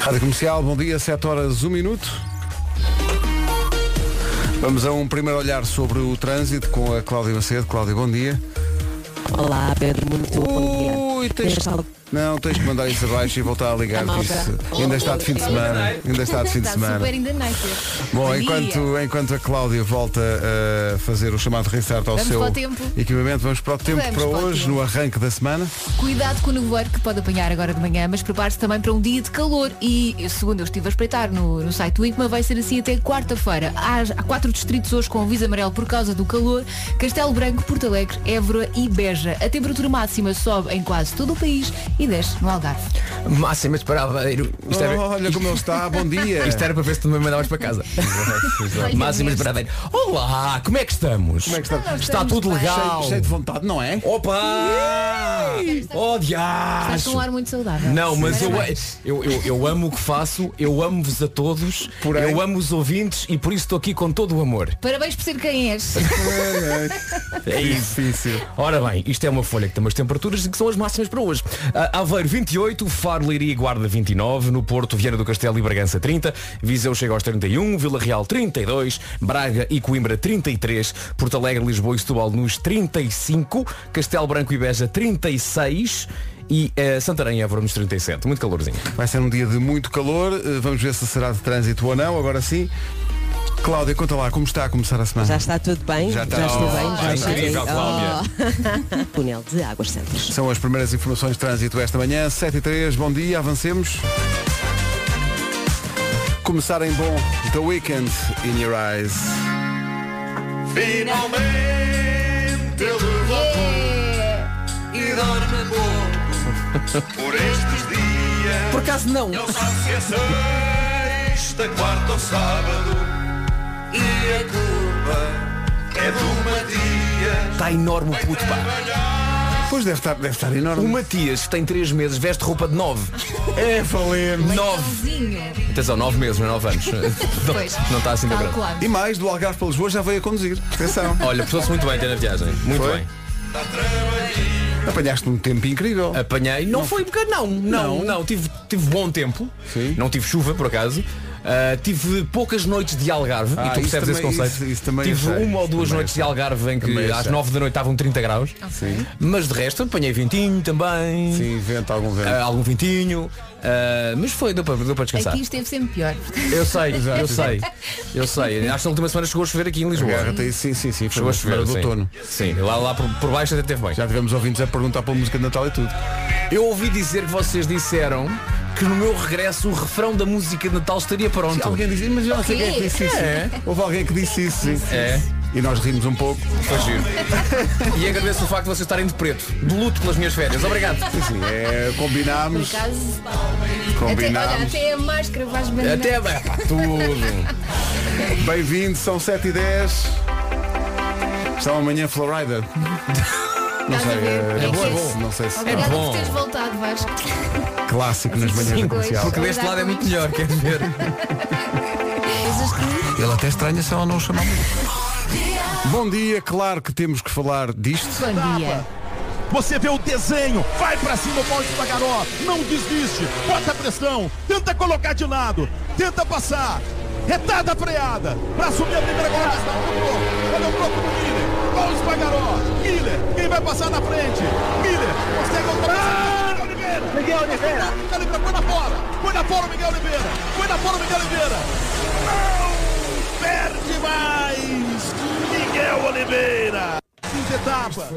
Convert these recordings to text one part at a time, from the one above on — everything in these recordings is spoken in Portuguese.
Rádio Comercial, bom dia, 7 horas, 1 minuto. Vamos a um primeiro olhar sobre o trânsito com a Cláudia Macedo. Cláudia, bom dia. Olá, Pedro, muito bom dia. Ui, tens... Não, tens que mandar isso abaixo e voltar a ligar. Mal, isso ainda está de fim de semana. Ainda está de fim de semana. night. Bom, enquanto, enquanto a Cláudia volta a fazer o chamado restart ao Vamos seu para o tempo? equipamento, vamos para o tempo Vamos para para o hoje, tempo. no arranque da semana. Cuidado com o nevoeiro que pode apanhar agora de manhã, mas prepare-se também para um dia de calor. E segundo eu estive a espreitar no, no site do IPMA, vai ser assim até quarta-feira. Há, há quatro distritos hoje com aviso amarelo por causa do calor. Castelo Branco, Porto Alegre, Évora e Beja. A temperatura máxima sobe em quase todo o país e desce no Algarve. Máximas para Aveiro. Isto era, Olha como ele está, bom dia. isto era para ver se tu me mandavas para casa. Máximas para Aveiro. Olá, como é que estamos? Como é que está? Está Estamos tudo bem. legal. Cheio, cheio de vontade, não é? Opa! Oh, Estás diacho. com um ar muito saudável. Não, mas eu, eu, eu, eu amo o que faço, eu amo-vos a todos, Porém- eu amo os ouvintes e por isso estou aqui com todo o amor. Parabéns por ser quem és. É isso. Difícil. Ora bem, isto é uma folha que tem umas temperaturas que são as máximas para hoje. Aveiro 28, Faro, Leiria e Guarda 29, no Porto, Viana do Castelo e Bragança 30, Viseu chega aos 31, Vila Real 32, Braga e Coimbra 33, Porto Alegre, Lisboa e Setúbal nos 35, Castelo Branco e Beja 36 e eh, Santarém e Évora nos 37. Muito calorzinho. Vai ser um dia de muito calor. eh, Vamos ver se será de trânsito ou não. Agora sim. Cláudia, conta lá como está a começar a semana. Já está tudo bem? Já está. estou Oh, bem? Já é estou incrível, bem? Cláudia. Oh. Túnel de Águas Santas. São as primeiras informações de trânsito esta manhã, 7 e 3, bom dia, avancemos. Começar em bom, The Weekend in Your Eyes. Finalmente ele voltou e dorme pouco por estes dias. Por acaso não. Não sabe se é sexta, quarta ou sábado e a culpa é do Matias. Está enorme o puto, pá. Pois deve estar, deve estar enorme. O Matias tem 3 meses, veste roupa de 9. É valer. 9. Leitãozinho. Atenção, 9 meses, não é 9 anos. Pois. Não está assim tão grande. Calculado. E mais, do Algarve para Lisboa já veio a conduzir. Atenção. Olha, portou-se muito bem até na viagem. Muito Foi? bem. Apanhaste um tempo incrível. Apanhei. Não, foi porque não, não, Não? não. Tive, tive bom tempo. Sim. Não tive chuva, por acaso. Ah, tive poucas noites de Algarve Ah, e tu percebes esse também- conceito. isso- isso também tive sei. uma ou duas Também noites de. Algarve em que Também eu às sei. 9 da noite estavam 30 graus. Sim. Mas de resto apanhei vintinho também. Sim, vento, algum vento. ah, algum vintinho. ah, mas foi, deu para, deu para descansar. Aqui esteve sempre pior. Eu sei, eu sei, eu sei. Acho que na última semana chegou a chover aqui em Lisboa. Agarra-te, sim, sim, sim. Chegou a chover, do sim. outono. Sim, lá, lá por, por baixo até teve bem. Já tivemos ouvintes a perguntar pela música de Natal e tudo. Eu ouvi dizer que vocês disseram que no meu regresso o refrão da música de Natal estaria pronto. Alguém disse, mas eu não sei quem é que disse isso. É. Houve alguém que disse isso, sim. É. E nós rimos um pouco. Foi giro. e agradeço o facto de vocês estarem de preto, de luto pelas minhas férias. Obrigado. Sim, é, Por combinámos. até, olha, Combinámos. até a máscara vais. Até pá, tudo. Bem-vindo, são 7 e 10 Está amanhã Florida. Não Estás sei, a eh, É não, bom, é se- bom. não sei se Obrigada É bom. por teres voltado, Vasco. Clássico nas manhãs Sim, da comercial. porque deste lado é muito melhor, queres ver? Ele até estranha se ela não o chamar Bom dia, claro que temos que falar disto. Bom dia. Você vê o desenho, vai pra cima o Paulo de Bagaró, não desiste, bota pressão, tenta colocar de lado, tenta passar, retada a freada, pra assumir a primeira colocação, dobrou, olha o bloco do Miller, Paulo Espagaró, Miller, quem vai passar na frente? Miller, consegue Miguel Oliveira, Miguel Oliveira, Miguel Oliveira, põe na fora, põe na fora o Miguel Oliveira, põe na fora o Miguel Oliveira, não, perde mais, Miguel Oliveira, etapa.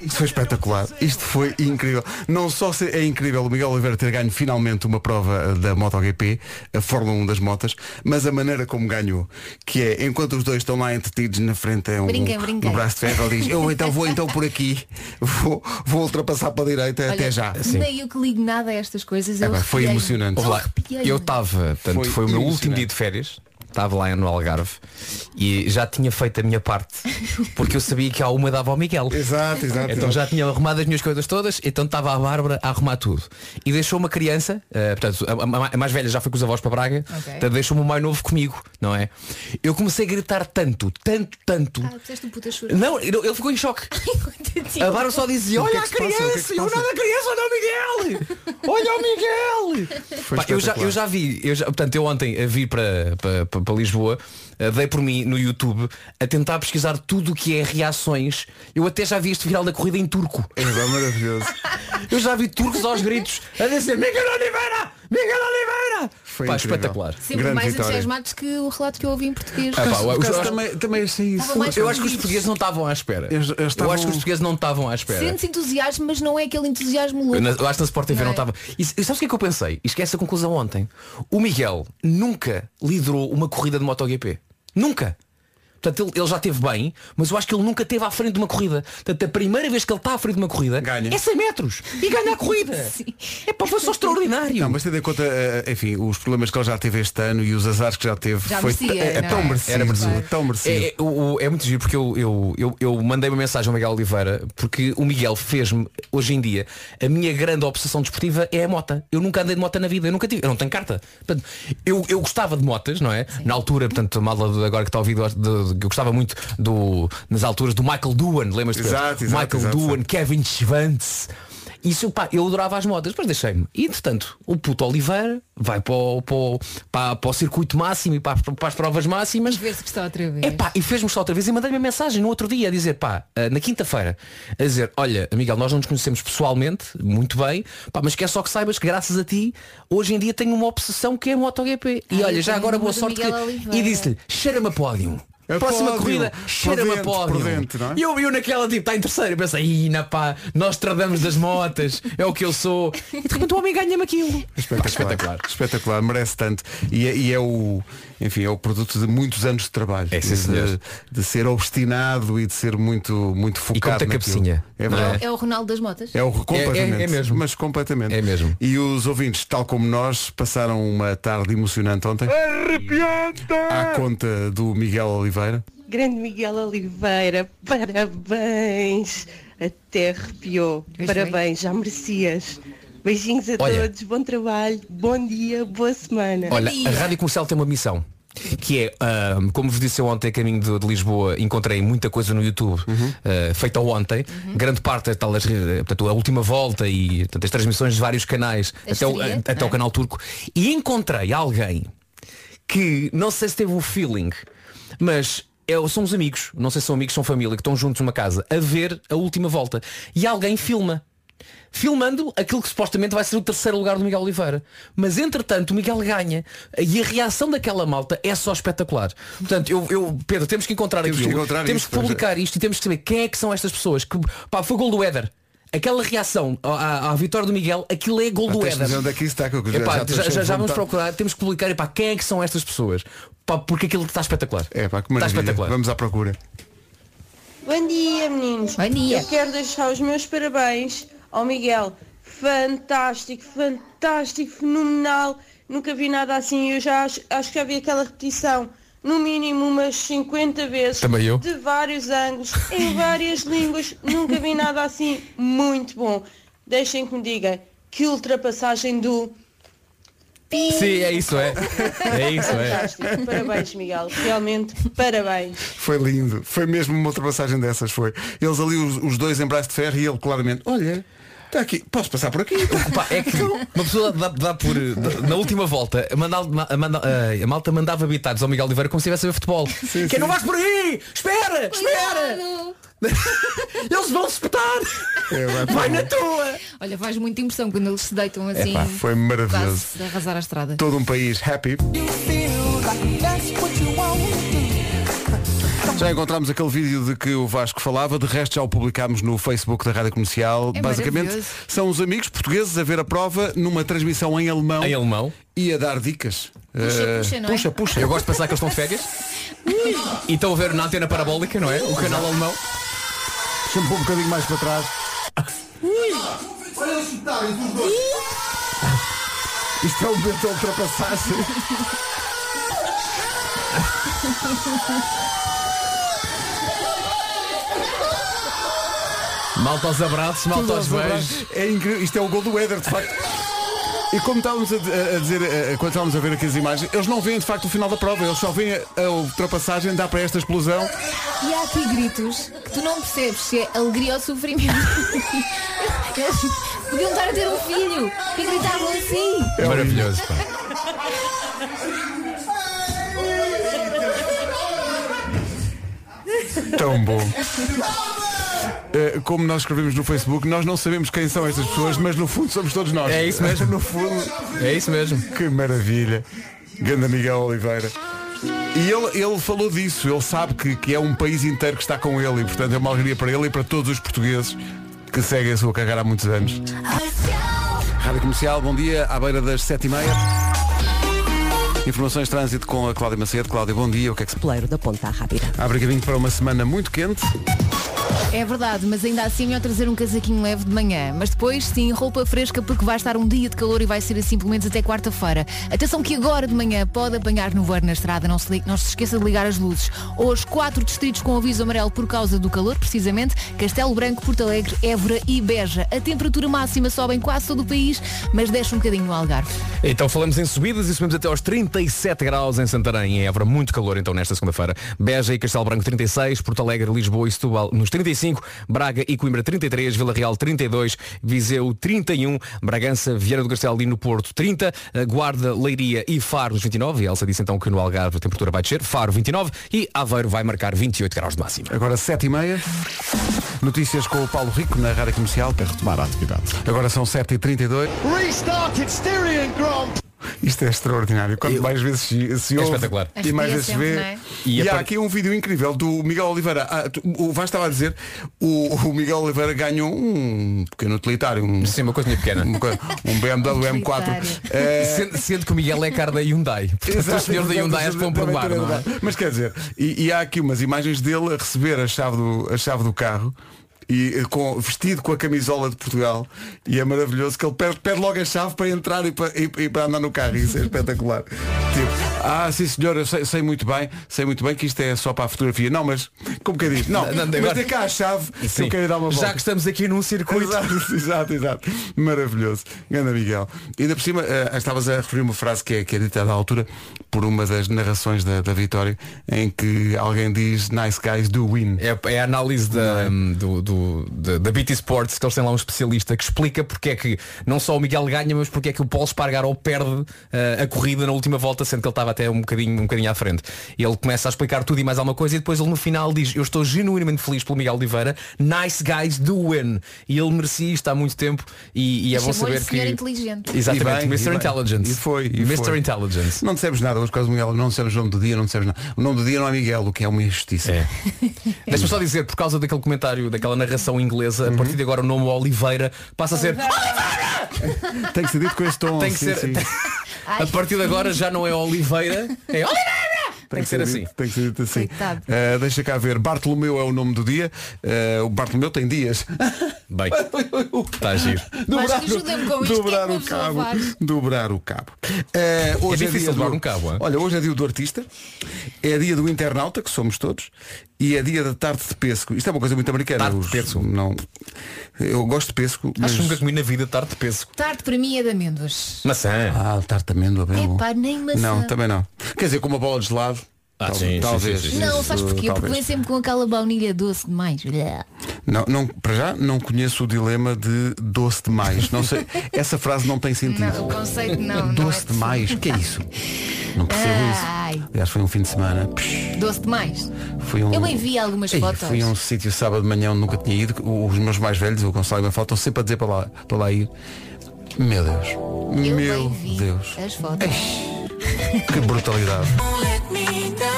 Isto foi espetacular. Isto foi incrível. Não só é incrível o Miguel Oliveira ter ganho finalmente uma prova eh, da MotoGP, a Fórmula 1 das motas, mas a maneira como ganhou, que é enquanto os dois estão lá entretidos na frente é um, Brinquem, brinquem. um braço de ferro, ele diz, eu então vou então por aqui, vou, vou ultrapassar para a direita Olha, até já. Nem eu que ligo nada a estas coisas. É foi emocionante. Eu estava, portanto, Foi foi, o meu último dia de férias. Estava lá no Algarve e já tinha feito a minha parte porque eu sabia que a uma dava ao Miguel. Exato, exato. Então já tinha arrumado as minhas coisas todas, então estava a Bárbara a arrumar tudo. E deixou uma criança, eh, portanto, a, a- a mais velha já foi com os avós para Braga, portanto deixou-me o mais novo comigo, não é? Eu comecei a gritar tanto, tanto, tanto. Ah, um. Não, ele ficou em choque. A Bárbara só dizia, é olha que a é criança, eu nada a criança, olha o Miguel! Olha o Miguel! Foi Pá, eu, já, eu já vi, eu já, portanto, eu ontem a vir para, para, para- Lisboa, eh, dei por mim no YouTube a tentar pesquisar tudo o que é reações. Eu até já vi este viral da corrida em turco. É maravilhoso. Eu já vi turcos aos gritos a dizer Miguel Oliveira! Miguel Oliveira! Foi Pá, incrível. espetacular. Sempre Grande mais vitória. entusiasmados que o relato que eu ouvi em português. Ah, pá, Por eu- acaso eu- também, também achei isso. Estava mais Eu acho que os portugueses não estavam à espera. Eles- eles Eu estavam- acho que os portugueses não estavam à espera. Sente-se entusiasmo, mas não é aquele entusiasmo Eu, louco. na- eu acho que na Sport TV Não não é? estava. E, e sabes o que é que eu pensei? E esquece a conclusão ontem. O Miguel nunca liderou uma corrida de MotoGP. Nunca. Portanto, ele, ele já teve bem, mas eu acho que ele nunca esteve à frente de uma corrida. Portanto, a primeira vez que ele está à frente de uma corrida Ganha. é 100 metros e ganha a corrida. é para foi só extraordinário. Não, mas tendo em conta, eh, enfim, os problemas que ele já teve este ano e os azares que já teve, Já foi merecia, é, é não tão é? merecido, Era merecido. tão merecido. É, é, o- o- é muito giro porque eu, eu, eu, eu mandei uma mensagem ao Miguel Oliveira porque o Miguel fez-me, hoje em dia, a minha grande obsessão desportiva é a mota. Eu nunca andei de moto na vida, eu nunca tive, eu não tenho carta. Portanto, eu, eu gostava de motas, não é? Na altura, portanto, a malda de- agora que está a ouvir, de- de- eu gostava muito do, nas alturas do Michael Doohan, lembras-te? Exato, exato, Michael exato, Doohan. Kevin Schwantz. Isso, pá, eu adorava as motas, depois deixei-me. E, entretanto, o puto Oliveira vai para o, para o, para, para o circuito máximo e para, as- para as provas máximas. Ver se está outra vez. É pá, e fez-me só outra vez e mandei-me uma mensagem no outro dia a dizer, pá, ah, na quinta-feira, a dizer, olha, Miguel, nós não nos conhecemos pessoalmente, muito bem, pá, mas quer só que saibas que graças a ti, hoje em dia tenho uma obsessão que é a MotoGP. E Ah, olha, já agora boa sorte. Que... E disse-lhe, cheira-me a pódio. A Próxima pódio. corrida, cheira-me a pódio. não é? E eu, eu naquela tipo, está em terceiro, eu pensei, ina pá, nós tradamos das motas, é o que eu sou. E de repente o homem ganha-me aquilo. Espetacular. Espetacular. Espetacular, merece tanto. E é, e é o, enfim, é o produto de muitos anos de trabalho. É, sim, de, de ser obstinado e de ser muito, muito focado. muita naquilo. cabecinha, É verdade. É o Ronaldo das motas? É o completamente. é mesmo. Mas completamente. É mesmo. E os ouvintes, tal como nós, passaram uma tarde emocionante ontem. À conta do Miguel Oliveira. Grande Miguel Oliveira, parabéns! Até arrepiou. Pois parabéns, já merecias. Beijinhos a Olha. todos, bom trabalho, bom dia, boa semana. Olha, a Rádio Comercial tem uma missão. Que é, ah, como vos disse eu ontem a caminho de, de Lisboa, encontrei muita coisa no YouTube ah, feita ontem. Grande parte é tal, as, portanto, a última volta e portanto, as transmissões de vários canais A até, o, estreia, até o canal turco. E encontrei alguém que não sei se teve o feeling, mas é, são os amigos, não sei se são amigos, são família, que estão juntos numa casa a ver a última volta. E alguém filma. Filmando aquilo que supostamente vai ser o terceiro lugar do Miguel Oliveira. Mas entretanto o Miguel ganha. E a reação daquela malta é só espetacular. Portanto, eu, eu Pedro, temos que encontrar Temos que aquilo. encontrar temos isso, que publicar isto e temos que saber quem é que são estas pessoas. Que, pá, foi gol do Éder. Aquela reação à, à- vitória do Miguel, aquilo é gol do Éder. é já- vamos procurar, temos que publicar epá, quem é que são estas pessoas. Pá, porque aquilo está espetacular. É pá, que está espetacular. Vamos à procura. Bom dia, meninos. Bom dia. Eu quero deixar os meus parabéns ao Miguel. Fantástico, fantástico, fenomenal. Nunca vi nada assim. Eu já acho, acho que já vi aquela repetição no mínimo umas 50 vezes. Também eu. De vários ângulos, em várias línguas. Nunca vi nada assim. Muito bom. Deixem que me diga que ultrapassagem do Sim, é isso, é. É isso, é. Parabéns, Miguel. Realmente, parabéns. Foi lindo. Foi mesmo uma ultrapassagem dessas, foi. Eles ali, os, os dois em braço de ferro e ele claramente, olha, está aqui, posso passar por aqui? Pá, é que uma pessoa dá, dá por. dá- na última volta, a, a, manda- a- a malta mandava habitados ao Miguel Oliveira como se estivesse a ver futebol. que sim. não vais por aí! Espera! Espera! Cuidado. Eles vão se espetar! É, vai, Vai na tua! Olha, faz muita impressão quando eles se deitam assim. Epá, foi maravilhoso. quase a arrasar a estrada. Todo um país happy. Já encontramos aquele vídeo de que o Vasco falava, de resto já o publicámos no Facebook da Rádio Comercial. É Basicamente são os amigos portugueses a ver a prova numa transmissão em alemão Em alemão. e a dar dicas. Puxa, Eh, puxa, não é? puxa, puxa. Eu gosto de pensar que eles estão de férias. E estão a ver na antena parabólica, não é? O canal alemão. Deixa-me pôr um bocadinho mais para trás. Isto é um momento de ultrapassagem. Malta aos abraços, malta aos beijos. É incrível. Isto é o gol do Éder, de facto. E como estávamos a, a- dizer, a- quando estávamos a ver aqui as imagens, eles não veem de facto o final da prova, eles só veem a, a ultrapassagem, dá para esta explosão. E há aqui gritos que tu não percebes se é alegria ou sofrimento. Eles podiam estar a ter um filho e gritavam assim. É maravilhoso, pá. Tão bom. Eh, Como nós escrevemos no Facebook, nós não sabemos quem são estas pessoas, mas no fundo somos todos nós. É isso mesmo. No fundo, É isso mesmo. que maravilha. Ganda Miguel Oliveira. E ele, ele falou disso, ele sabe que, que é um país inteiro que está com ele e portanto é uma alegria para ele e para todos os portugueses que seguem a sua carreira há muitos anos. Rádio Comercial, bom dia, à beira das sete e meia. Informações de trânsito com a Cláudia Macedo. Cláudia, bom dia, o que é que se Peleiro da Ponta Rápida. abre caminho para uma semana muito quente? É verdade, mas ainda assim é melhor trazer um casaquinho leve de manhã. Mas depois, sim, roupa fresca porque vai estar um dia de calor e vai ser assim pelo menos até quarta-feira. Atenção que agora de manhã pode apanhar no na estrada, não se, não se esqueça de ligar as luzes. Hoje, quatro distritos com aviso amarelo por causa do calor, precisamente, Castelo Branco, Porto Alegre, Évora e Beja. A temperatura máxima sobe em quase todo o país, mas desce um bocadinho no Algarve. Então falamos em subidas e subimos até aos 37 graus em Santarém e Évora. Muito calor então nesta segunda-feira. Beja e Castelo Branco 36, Porto Alegre, Lisboa e Setúbal nos 35, Braga e Coimbra 33, Vila Real 32, Viseu 31, Bragança, Viana do Castelo e no Porto 30, eh, Guarda, Leiria e Faro nos 29. E a Elsa disse então que no Algarve a temperatura vai descer. Faro 29 e Aveiro vai marcar 28 graus de máxima. Agora sete e meia. Notícias com o Paulo Rico na Rádio Comercial para retomar a atividade. Agora são 7h32. Restarted Styrian Grand Isto é extraordinário. Quanto mais vezes se, se É ouve espetacular. e mais vezes se vê. é? E, E a há par- aqui um vídeo incrível do Miguel Oliveira. Ah, tu- o Vasco estava a dizer, o, o Miguel Oliveira ganhou um pequeno utilitário, um, Sim, uma coisinha pequena. um, um BMW M4. Utilitário. Eh, Sendo, sendo que o Miguel é cara da Hyundai. Portanto, os Exato, senhores da Hyundai que vão provar, não é? Mas quer dizer, e, e há aqui umas imagens dele a receber a chave do, a chave do carro e eh, com, vestido com a camisola de Portugal e é maravilhoso que ele pede, pede logo a chave para entrar e para, e, e para andar no carro. Isso é espetacular. Tipo, ah, sim senhor, eu sei, sei muito bem, sei muito bem que isto é só para a fotografia. Não, mas como que é disso? Não, Não, não, mas agora- cá a chave Sim. eu quero dar uma volta. Já que estamos aqui num circuito. Exato, exato, exato. Maravilhoso. Ganda Miguel. E ainda por cima, eh, estavas a referir uma frase que é, que é dita à altura por uma das narrações da, da vitória, em que alguém diz nice guys do win. É, é a análise da, do, do- da, da BT Sports, que eles têm lá um especialista que explica porque é que não só o Miguel ganha, mas porque é que o Paulo Espargaró perde eh, a corrida na última volta, sendo que ele estava até um bocadinho, um bocadinho à frente. E ele começa a explicar tudo e mais alguma coisa e depois ele no final diz, eu estou genuinamente feliz pelo Miguel Oliveira, nice guys do win. E ele merecia isto há muito tempo e, e é bom saber que. inteligente. Exatamente, E bem, Mr. Intelligence. E foi, e Mr. foi. Intelligence. Não dissemos nada, hoje por causa do Miguel, não dissemos o nome do dia, não dissemos nada. O nome do dia não é Miguel, o que é uma injustiça. É. Deixa-me só dizer, por causa daquele comentário, daquela narração inglesa, a partir de agora o nome Oliveira passa a ser. Tem que ser dito com este tom. Tem que sim, ser. sim. A partir de agora já não é Oliveira, é Oliveira! Tem que ser assim. Tem que ser dito assim. Coitado. Eh, deixa cá ver. Bartolomeu é o nome do dia. Eh, o Bartolomeu tem dias. Bem, está a giro. Mas que ajudem-me com isto, dobrar que é o pessoa cabo. faz? Dobrar o cabo. Eh, hoje É difícil dia dobrar do- um cabo, é? Olha, hoje é dia do artista, é dia do internauta, que somos todos, e é dia da tarde de pesco. Isto é uma coisa muito americana. Tarde de Os- pesco? Não. Eu gosto de pesco, mas. Acho que nunca comi na vida tarde de peso. Tarde para mim é de amêndoas. Maçã. Ah, tarde de amêndoa, bem bom. Epá, nem maçã. Não, também não. Quer dizer, com uma bola de gelado. Ah, tal- sim, sim, talvez. sim, sim, Não, Isso, sabes porquê? Porque talvez. vem sempre com aquela baunilha doce demais. Não, não, para já não conheço o dilema de doce demais. Não sei. Essa frase não tem sentido. Não, o conceito não. não doce é demais. O que é isso? Não percebo Ai. isso. Aliás, foi um fim de semana. Doce demais. Foi um... Eu bem vi algumas Ei, fotos. Fui a um sítio sábado de manhã onde nunca tinha ido. Os meus mais velhos, o Gonçalo e a faltam sempre a dizer para lá, para lá ir. Meu Deus. Eu Meu Deus. as fotos. Que brutalidade.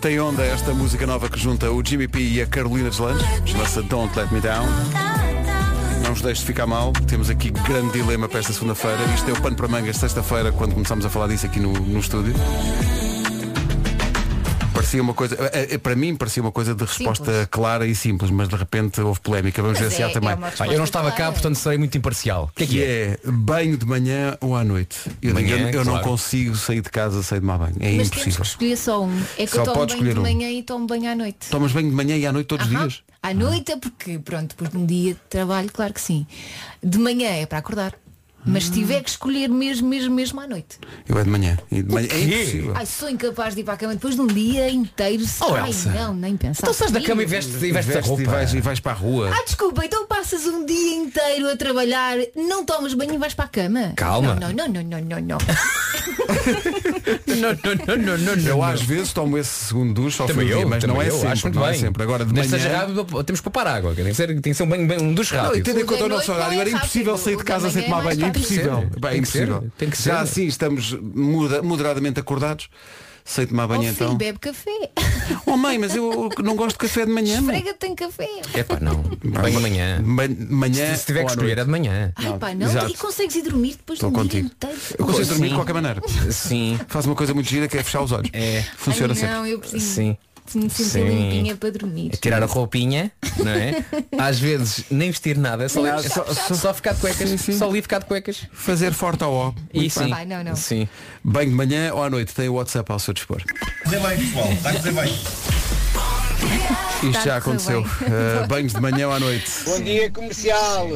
Tem onda esta música nova que junta o Jimmy P e a Carolina Deslandes. Chama-se Don't Let Me Down. Não nos deixe de ficar mal. Temos aqui grande dilema para esta segunda-feira. Isto é o pano para mangas sexta-feira, quando começámos a falar disso aqui no, no estúdio. Parecia uma coisa, eh, eh, para mim parecia uma coisa de resposta Simples. clara e simples, mas de repente houve polémica. Vamos Mas ver se há é- também. é uma Pá, eu não estava cá, portanto serei muito imparcial. O que é que que é? é banho de manhã ou à noite. Eu, Manhã, digo, eu não claro. consigo sair de casa sem tomar banho. É Mas temos que impossível. escolher só um. É que Só eu tomo banho de escolher um. manhã e tomo banho à noite. Tomas banho de manhã e à noite todos os dias? À noite é porque, pronto, depois de um dia de trabalho, claro que sim. De manhã é para acordar. Mas se tiver que escolher mesmo, mesmo, mesmo à noite. Eu é de manhã. E de manhã é impossível. Ai, sou incapaz de ir para a cama depois de um dia inteiro. Oh, Ai, Elsa. não, nem pensar. Então sais da cama e vestes e vestes a Veste roupa. e vais, e vais para a rua. Ah, desculpa, então passas um dia inteiro a trabalhar, não tomas banho e vais para a cama? Calma. Não, não, não, não, não, não. Não, não, não, não, não, Eu não. às vezes tomo esse segundo duche ao fim Também do dia, eu, mas não é eu, sempre. não é bem. sempre. Agora de manhã. seja rápido, temos que para água. Tem que ser, tem que ser um, banho, um dos Não, e rápidos. tendo em O da conta o nosso horário, não é era impossível rápido, sair de casa sem é tomar mais banho. rápido. Impossível. Tem que ser, tem que Já assim estamos moderadamente acordados. Sem tomar Oh, banho filho, então. bebe café. Oh mãe, mas eu não gosto de café de manhã. mãe. Frega tem café. É pá, não. Banho de manhã. Man- Manhã. Se tiver que escolher é de manhã. Ai pá, não. exato. E consegues ir dormir depois Estou de um contigo. dia inteiro. Eu consigo dormir de qualquer maneira. Sim. Faz uma coisa muito gira que é fechar os olhos. É. Funciona Ai, sempre. não, eu preciso Sim. De me sentir Sim. limpinha para dormir. É tirar a roupinha, não é? Às vezes nem vestir nada, só, Nada, só, só- só ficar de cuecas, Sim, sim. só ali ficar de cuecas. Fazer forte ao ó. E sim. bem. Vai, não, não. Sim. Banho de manhã ou à noite, tem o WhatsApp ao seu dispor. Bem, pessoal. Correr bem. Isto Tá já correr aconteceu. bem. Uh, banhos de manhã ou à noite. Bom dia comercial.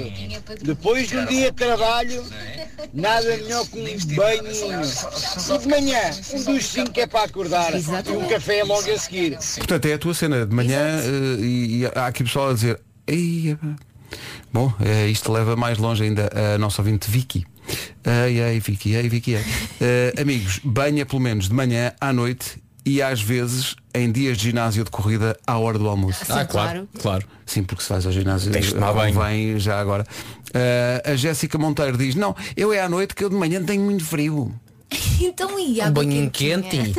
Depois de um dia de trabalho, nada melhor que um banho. E de manhã, um duchinho que é para acordar. E um café logo a seguir. Portanto, é a tua cena de manhã uh, e, e há aqui pessoal a dizer. "Ei, epá." Bom, eh, isto leva mais longe ainda a nossa ouvinte Vicky. Ei, ei, Vicky, ei, Vicky, ei. Eh, amigos, banha pelo menos de manhã à noite e às vezes em dias de ginásio de corrida à hora do almoço. Sim, claro. claro. Sim, porque se faz ao ginásio banho. vem já agora. Eh, a Jéssica Monteiro diz, não, eu é à noite que eu de manhã tenho muito frio. Então e Um água banho quentinha? quente.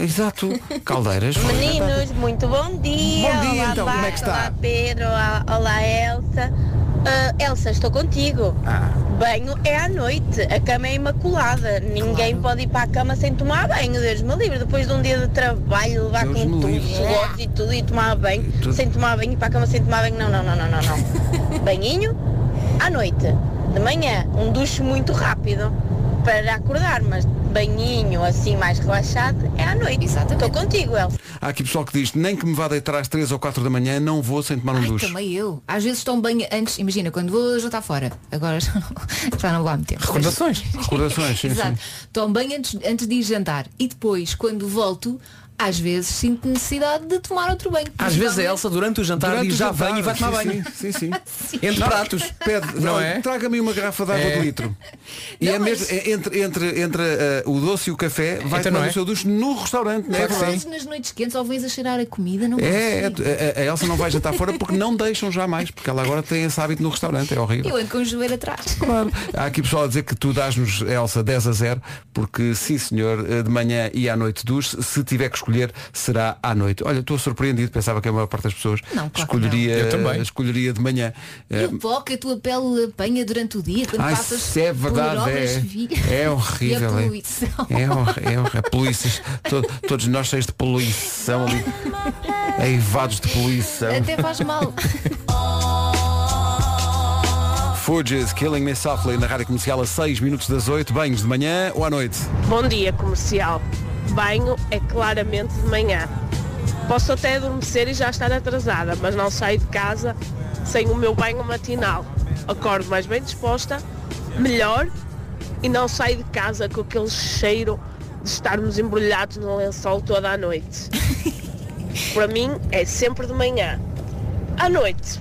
Exato. Caldeiras. Meninos, muito bom dia. Bom dia, olá, então, como é que está? Olá, Pedro. Olá, Elsa. Ah, Elsa, estou contigo. Ah. Banho é à noite. A cama é imaculada. Ninguém pode ir para a cama sem tomar banho. Deus me livre. Depois de um dia de trabalho, levar Deus com tudo, suores e tudo e tomar banho. tudo. Sem tomar banho, ir para a cama sem tomar banho. Não, não, não, não, não, não. Banhinho à noite. De manhã, um duche muito rápido para acordar, mas banhinho assim mais relaxado é à noite. Exatamente. Estou contigo, Elsa. Há aqui pessoal que diz, nem que me vá deitar às 3 ou 4 da manhã, não vou sem tomar um Ai, duche. também eu. Às vezes tomo banho antes, imagina, quando vou jantar fora. Agora já não, já não vou há muito tempo. Recordações. Recordações, sim, Exato. sim. Tomo banho antes, antes de ir jantar. E depois, quando volto, às vezes sinto necessidade de tomar outro banho. Às vezes a Elsa durante o jantar Durante diz o já jantar, vem e vai tomar sim, banho. Sim, sim. sim. Entre pratos. Pede, Não é? Traga-me uma garrafa de água É. de litro. E Não, é mas- mesmo, é entre, entre, entre eh, o doce e o café, vai Então tomar é? o seu duche no restaurante, não é vezes nas noites quentes ou vens a cheirar a comida, não É, é, a, a Elsa não vai jantar fora porque não deixam jamais, porque ela agora tem esse hábito no restaurante, é horrível. Eu ando com o joelho atrás. Claro. Há aqui pessoal a dizer que tu dás-nos, Elsa, 10 a 0, porque sim senhor, eh, de manhã e à noite duche, se tiver que escolher, será à noite. Olha, estou surpreendido, pensava que a maior parte das pessoas Não, claro escolheria, não. Eu também. escolheria de manhã. E o pó que a tua pele apanha durante o dia, quando Ai, passas é verdade, é. É horrível, E a é. poluição. É, é, hor- a poluição. To- todos nós cheios de poluição ali. Eivados de poluição. Até faz mal. Fugees, Killing Me Softly na rádio comercial a 6 minutos das 8, banhos de manhã ou à noite. Bom dia, comercial. Banho é claramente de manhã. Posso até adormecer e já estar atrasada, mas não saio de casa sem o meu banho matinal. Acordo mais bem disposta, melhor, e não saio de casa com aquele cheiro de estarmos embrulhados no lençol toda a noite. Para mim é sempre de manhã. À noite,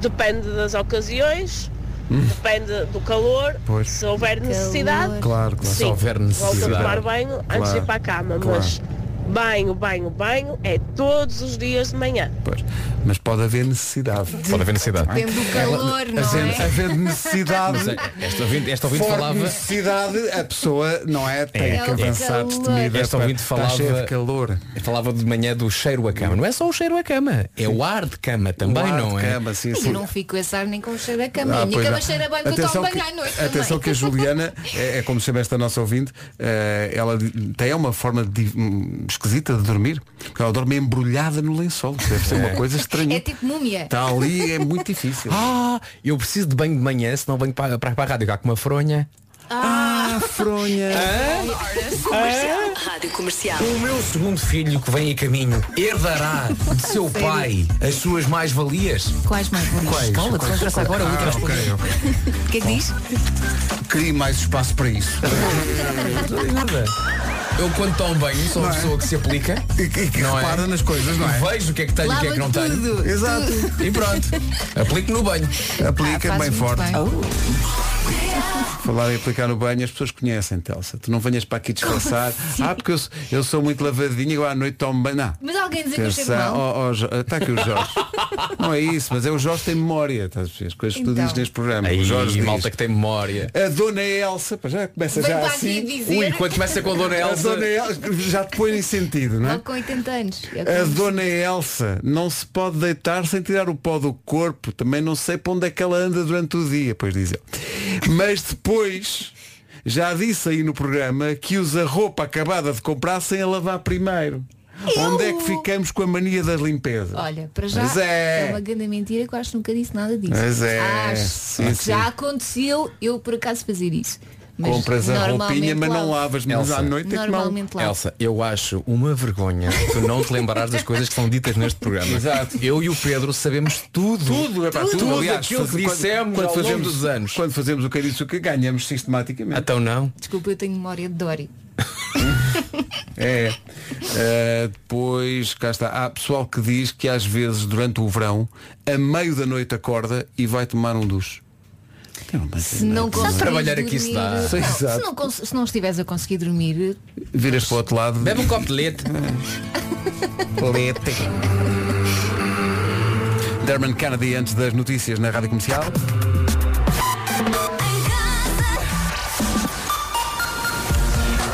depende das ocasiões, depende do calor, Pois. se houver necessidade. Claro, claro. Se Sim, houver volto a necessidade. tomar banho antes Claro, de ir para a cama, claro. mas banho, banho, banho é todos os dias de manhã. Pois. Mas pode haver necessidade. Pode haver necessidade. Depende do calor, não Havendo, é? havendo necessidade. Eh, Esta ouvinte, esta ouvinte falava. necessidade, a pessoa não é, tem É que o avançar destemida. Esta ouvinte está falava- cheia de calor. Falava de manhã do cheiro a cama. Não é só o cheiro a cama, é o ar de cama também, O ar não de é? cama, sim, E sim. eu não fico a assar nem com o cheiro da cama. Ah, a minha cama cheira bem porque eu Atenção tomo que, banho à noite atenção também. que a Juliana, é, é como chama esta nossa ouvinte, eh, ela tem uma forma de, esquisita de dormir. Porque ela dorme embrulhada no lençol. Deve ser uma coisa estranha. É tipo múmia. Está ali, é muito difícil. Ah, eu preciso de banho de manhã, senão venho para, para, para a rádio cá com uma fronha. Ah, fronha. Rádio Comercial. O meu segundo filho que vem a caminho herdará de seu pai as suas mais-valias. Quais mais bonitos? Quais? Cala-te, Quais? agora Ah, outra. ok, ok. O que é que diz? Crie mais espaço para isso. Nada. Eu quando tomo banho sou uma é? pessoa que se aplica. E que, que Não é? repara nas coisas, não é? Vejo o que é que tenho e o que é que não Lava tenho. tudo. Exato. E pronto. Aplico no banho. Aplica Ah, bem forte. bem. Falar em aplicar no banho, as pessoas conhecem, Telsa. Tu não venhas para aqui disfarçar. ah, porque eu, sou- eu sou muito lavadinho e eu à noite tomo banho. Não. Mas alguém dizer que eu chego mal. oh, oh, está aqui o Jorge. não é isso, mas é o Jorge que tem memória. Estás a ver? As coisas que tu Então. dizes neste programa. Aí, o Jorge diz, malta que tem memória. A dona Elsa, pá, já começa Vem já assim. dizer. Ui, quando começa com a Dona A Elsa. Dona Elsa já te põe em sentido, não é? Logo com 80 anos. É A dona Elsa não se pode deitar sem tirar o pó do corpo. Também não sei para onde é que ela anda durante o dia, pois diz ele. Mas depois já disse aí no programa que usa roupa acabada de comprar sem a lavar primeiro. Onde é que ficamos com a mania da limpeza? Olha, para já Mas é. uma grande mentira que eu acho que nunca disse nada disso. Mas é, Acho sim, que sim. já aconteceu eu por acaso fazer isso. Mas Compras a roupinha, mas não lavas, mas Elsa, à noite é que não. Normalmente lavo. Elsa, eu acho uma vergonha tu não te lembrares das coisas que são ditas neste programa. Exato. Eu e o Pedro sabemos tudo. Tudo, é pá, tudo, Tudo aliás, aquilo que dissemos quando ao longo fazemos, dos anos. Quando fazemos o que disse o que ganhamos sistematicamente. Então não. Desculpa, eu tenho memória de Dory. É. Uh, depois, cá está. Há pessoal que diz que às vezes durante o verão, a meio da noite acorda e vai tomar um duche. Se não conseguires trabalhar aqui se dá. Não, se, não, cons- se não estiveres a conseguir dormir, Viras para o outro lado. Bebe um copo de leite. Lete. Derman Kennedy antes das notícias na Rádio Comercial.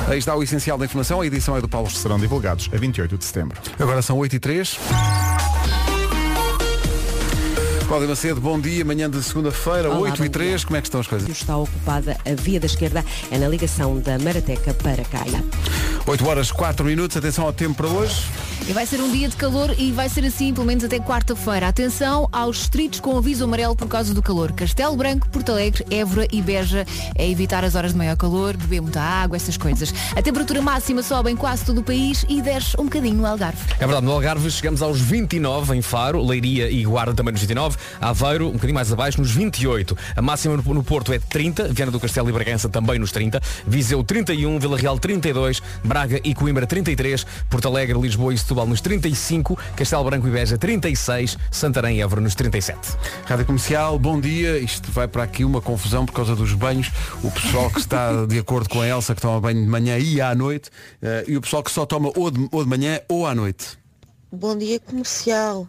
Aí está o essencial da informação, a edição é do Paulo. Serão divulgados a 28 de setembro. Agora são 8 e 3. Cláudia Macedo, bom dia, manhã de segunda-feira, Olá, 8 e bom 3, como é que estão as coisas? Está ocupada a via da esquerda, é na ligação da Marateca para Caia. 8 horas 4 minutos, atenção ao tempo para hoje. E vai ser um dia de calor e vai ser assim pelo menos até quarta-feira. Atenção aos distritos com aviso amarelo por causa do calor. Castelo Branco, Porto Alegre, Évora e Beja. É evitar as horas de maior calor, beber muita água, essas coisas. A temperatura máxima sobe em quase todo o país e desce um bocadinho no Algarve. É verdade, no Algarve chegamos aos 29 em Faro, Leiria e Guarda também nos 29, Aveiro um bocadinho mais abaixo nos 28. A máxima no, Porto é 30, Viana do Castelo e Bragança também nos 30, Viseu 31, Vila Real 32, Braga e Coimbra 33, Porto Alegre, Lisboa e Setúbal nos 35, Castelo Branco e Beja 36, Santarém e Évora nos 37. Rádio Comercial, bom dia. Isto vai para aqui uma confusão por causa dos banhos. O pessoal que está de acordo com a Elsa, que toma banho de manhã e à noite, eh, e o pessoal que só toma ou de, ou de manhã ou à noite. Bom dia comercial.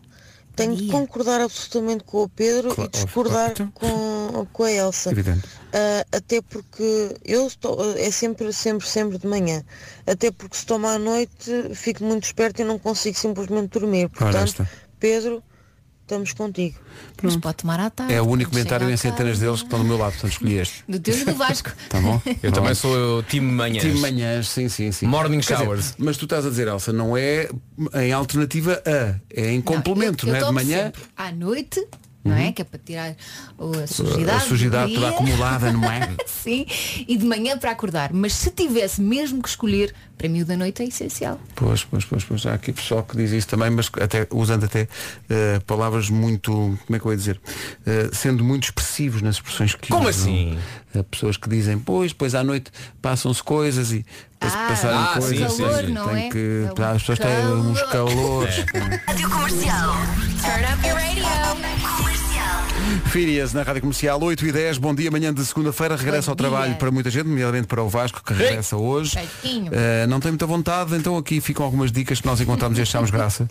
Tenho de dia. concordar absolutamente com o Pedro Claro, e discordar com, com a Elsa. Evidente. Ah, até porque eu estou, é sempre, sempre, sempre de manhã. Até porque se toma à noite fico muito esperto e não consigo simplesmente dormir. Portanto. Pedro, estamos contigo. Mas pode tomar à tarde. É o único comentário em centenas deles que estão do meu lado, portanto escolhi este. Do teu e do Vasco. Tá bom? Eu também sou o time manhãs. Time manhãs, sim, sim, sim. Morning Quer dizer, showers. mas tu estás a dizer, Elsa, não é em alternativa a, é em complemento, eu, não, eu é? De manhã, sempre à noite, não é? Que é para tirar a sujidade. a sujidade toda acumulada, não é? Sim, e de manhã para acordar. Mas se tivesse mesmo que escolher, para mim o da noite é essencial. Pois, pois, pois, pois. Há aqui pessoal que diz isso também, mas até, usando até eh, palavras muito, como é que eu ia dizer? Eh, sendo muito expressivos nas expressões que Como usam. assim? Há pessoas que dizem, pois, pois à noite passam-se coisas e depois Ah, passarem ah, coisas sim, sim, calor, sim. tem é? que. É as pessoas têm uns calor. calores. Rádio Comercial. Turn up your radio. Fírias na Rádio Comercial 8 e 10, bom dia, manhã de segunda-feira, regressa ao trabalho para muita gente, nomeadamente para o Vasco, que regressa hoje. Uh, não tem muita vontade, então aqui ficam algumas dicas que nós encontramos e achámos graça,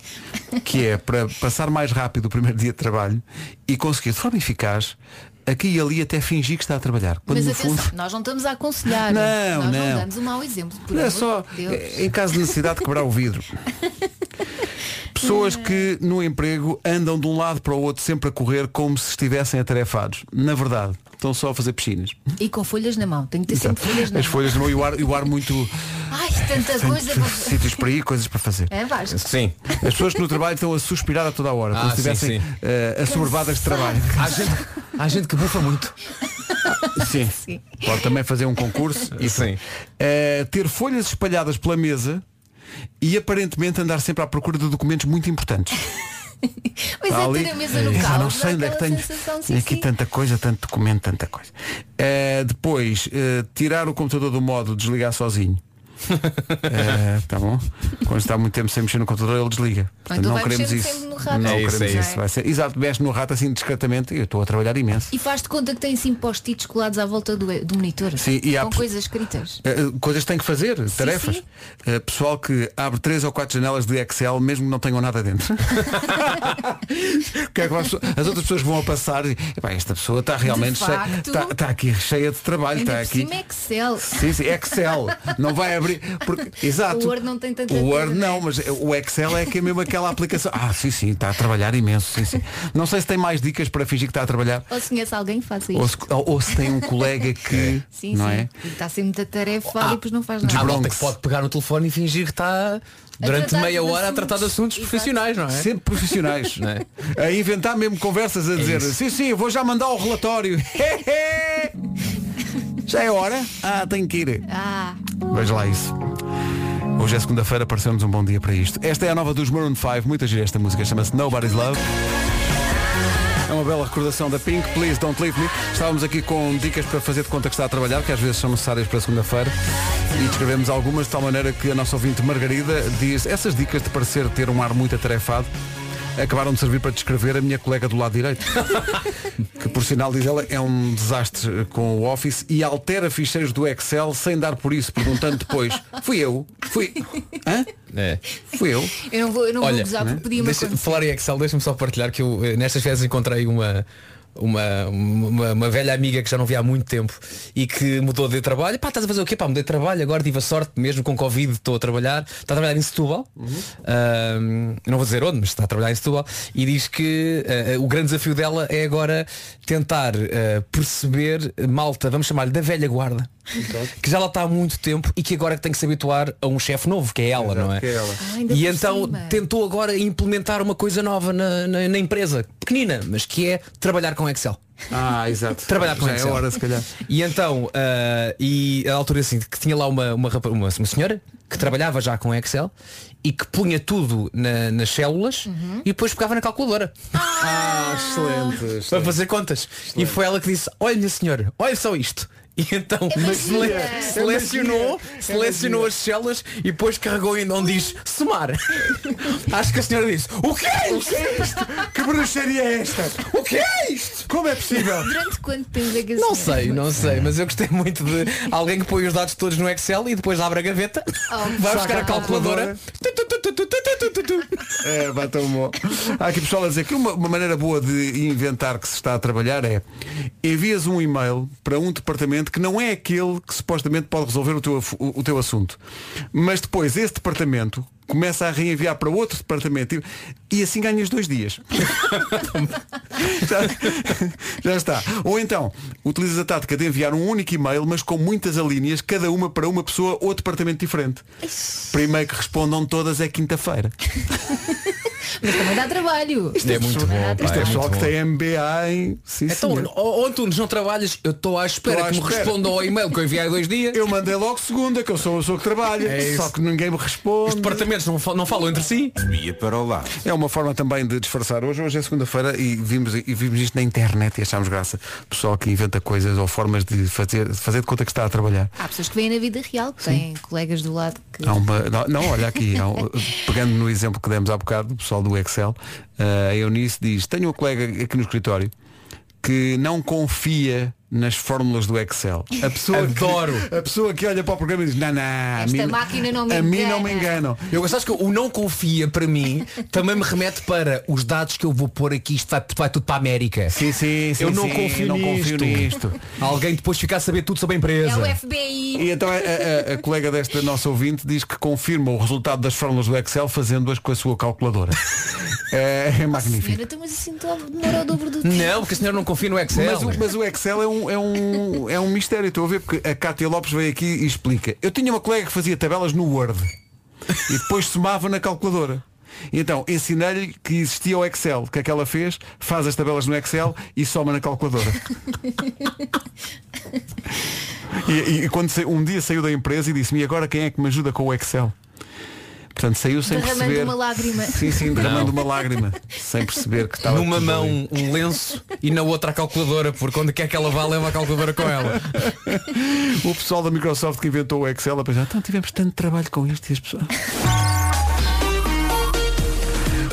que é para passar mais rápido o primeiro dia de trabalho e conseguir de forma eficaz aqui e ali até fingir que está a trabalhar. Quando Mas atenção, fundo. nós não estamos a aconselhar. Não, nós não. não damos um mau exemplo. Não é só é, em caso de necessidade de quebrar o vidro. Pessoas que no emprego andam de um lado para o outro sempre a correr como se estivessem atarefados. Na verdade, estão só a fazer piscinas. E com folhas na mão. Tenho que ter sempre folhas na As mão. folhas no e o ar, e o ar muito. Ai, tanta coisa para sítios para ir, coisas para fazer. É Vasco. Sim. As pessoas que no trabalho estão a suspirar a toda a hora, como Ah, se estivessem sim, sim. eh, assoberbadas de trabalho. Há gente, há gente que bufa muito. Sim. Pode também fazer um concurso. e Sim. Eh, ter folhas espalhadas pela mesa e aparentemente andar sempre à procura de documentos muito importantes. Pois Está é, ali. ter a mesa no Eh, carro. não sei onde é que tenho. Tem aqui tanta coisa, tanto documento, tanta coisa. Eh, depois, eh, tirar o computador do modo desligar sozinho. Eh, tá bom. Quando está muito tempo sem mexer no computador, ele desliga. Portanto, então não queremos isso. no rato. Não É isso, queremos é isso. Vai ser, exato, mexe no rato assim discretamente. Eu estou a trabalhar imenso. E faz-te conta que tem assim post-its colados à volta do, do monitor. Sim, e há com pe- coisas escritas. Uh, coisas que têm que fazer, tarefas. sim. Uh, pessoal que abre três ou quatro janelas de Excel, mesmo que não tenham nada dentro. Que é que as outras pessoas vão a passar e "Epá, esta pessoa está realmente cheia, facto. está, está aqui cheia de trabalho, está aqui. é Excel. Sim, sim, Excel. Não vai abrir. Porque, exato. O Word não tem tanta O Word coisa, não, né? mas o Excel é que é mesmo aquela aplicação. Ah, sim, sim, está a trabalhar imenso. Sim, sim. Não sei se tem mais dicas para fingir que está a trabalhar. Ou se conhece alguém que faça Ou isso. se, ou- ou se tem um colega que. Sim, não sim. é? E está sempre muita tarefa Ah, e depois não faz Há nada. malta Bronx. que pode pegar no telefone e fingir que está durante meia hora a tratar de assuntos assuntos. profissionais, não é? Sempre profissionais. Não é? A inventar mesmo conversas a dizer isso. sim, sim, eu vou já mandar o relatório. Já é hora? Ah, tenho que ir. Ah, Veja lá isso. Hoje é segunda-feira, pareceu-nos um bom dia para isto. Esta é a nova dos Maroon 5, muita gira esta música, chama-se Nobody's Love. É uma bela recordação da Pink, Please Don't Leave Me. Estávamos aqui com dicas para fazer de conta que está a trabalhar, que às vezes são necessárias para segunda-feira. E descrevemos algumas de tal maneira que a nossa ouvinte Margarida diz essas dicas de parecer ter um ar muito atarefado acabaram de servir para descrever a minha colega do lado direito. que por sinal diz ela é um desastre com o Office e altera ficheiros do Excel sem dar por isso, perguntando depois, fui eu? Fui. Hã? É. Fui eu? eu não vou, eu não vou Olha, gozar porque podia-me deixa, acontecer. falar em Excel, deixa-me só partilhar que eu eh, nestas vezes encontrei uma, uma, uma, uma velha amiga que já não via há muito tempo e que mudou de trabalho. Pá, estás a fazer o quê? Pá, mudei de trabalho, agora tive a sorte, mesmo com Covid estou a trabalhar. Está a trabalhar em Setúbal. Ahm, eu não vou dizer onde, mas está a trabalhar em Setúbal. E diz que eh, o grande desafio dela é agora tentar eh, perceber malta, vamos chamar-lhe da velha guarda. Que já lá está há muito tempo e que agora tem que se habituar a um chefe novo, que é ela, não é? que é ela. Ah, E então cima. tentou agora implementar uma coisa nova na, na- na empresa, pequenina, mas que é trabalhar com Excel. Ah, exato. Trabalhar com Já é Excel. hora, se calhar. E então, ah, e a altura assim, que tinha lá uma, uma, uma, uma senhora que trabalhava já com Excel e que punha tudo na- nas células Uhum. e depois pegava na calculadora Ah, excelente. para fazer contas. E foi ela que disse, olha minha senhora, olha só isto. E então sele- selecionou, selecionou as células e depois carregou ainda onde diz somar. Acho que a senhora disse, o que é isto? Que bruxaria é esta? O que é isto? Como é possível? Durante quanto tempo é que Não sei, não sei, mas eu gostei muito de alguém que põe os dados todos no Excel e depois abre a gaveta, vai buscar a calculadora. É, bata o mo. Há aqui pessoal a dizer que uma, uma maneira boa de inventar que se está a trabalhar é envias um e-mail para um departamento que não é aquele que supostamente pode resolver o teu, o, o teu assunto. Mas depois esse departamento começa a reenviar para outro departamento e, assim ganhas dois dias. já, já está. Ou então, utilizas a tática de enviar um único e-mail, mas com muitas alíneas, cada uma para uma pessoa ou departamento diferente. Primeiro que respondam todas é quinta-feira. Mas também dá trabalho. Isto é muito bom, Isto é é pessoal que tem MBA em. Sim, Então, senhor. ó, Antunes, não trabalhas, eu estou à espera à que me espera. respondam ao e-mail que eu enviei há dois dias. Eu mandei logo segunda, que eu sou a pessoa que trabalha. É só que ninguém me Os responde. departamentos não, fa- não falam entre si. Ia para o lado. É uma forma também de disfarçar. Hoje, hoje é segunda-feira e vimos, e vimos isto na internet e achámos graça. Pessoal que inventa coisas ou formas de fazer, de fazer de conta que está a traballar. Há pessoas que vêm na vida real, que têm colegas do lado que. Uma, não, não, olha aqui, um- pegando no exemplo que demos há bocado, o pessoal do Excel, eh, a Eunice diz, tenho um colega aqui no escritório que não confia nas fórmulas do Excel. A pessoa Adoro. Que, a pessoa que olha para o programa e diz, não, não, a Esta mim, máquina não me a mim não engana." me enganam. Eu gosto acho que o não confia para mim também me remete para os dados que eu vou pôr aqui, isto vai, vai tudo para a América. Sim, sim, sim, eu não sim, confio não nisto. confio nisto. Alguém depois ficar a saber tudo sobre a empresa. É o FBI. E então a, a- a colega desta nossa ouvinte diz que confirma o resultado das fórmulas do Excel fazendo-as com a sua calculadora. é, é magnífico. Senhora, então, mas assim demora o dobro do tempo. Não, porque a senhora não confia no Excel. Mas o, mas o Excel é um, um, é, um, é um mistério, estou a ver, porque a Cátia Lopes veio aqui e explica. Eu tinha uma colega que fazia tabelas no Word e depois somava na calculadora. E então ensinei-lhe que existia o Excel. Que é que ela fez? Faz as tabelas no Excel e soma na calculadora. E, e quando um dia saiu da empresa e disse-me, agora quem é que me ajuda com o Excel? Portanto, saiu sem Derramando perceber. uma lágrima. Sim, sim, derramando Não. uma lágrima. sem perceber que estava. Numa mão ali. um lenço e na outra a calculadora, porque onde quer que ela vá, leva a calculadora com ela. O pessoal da Microsoft que inventou o Excel a pensar, então tivemos tanto trabalho com isto e as pessoas.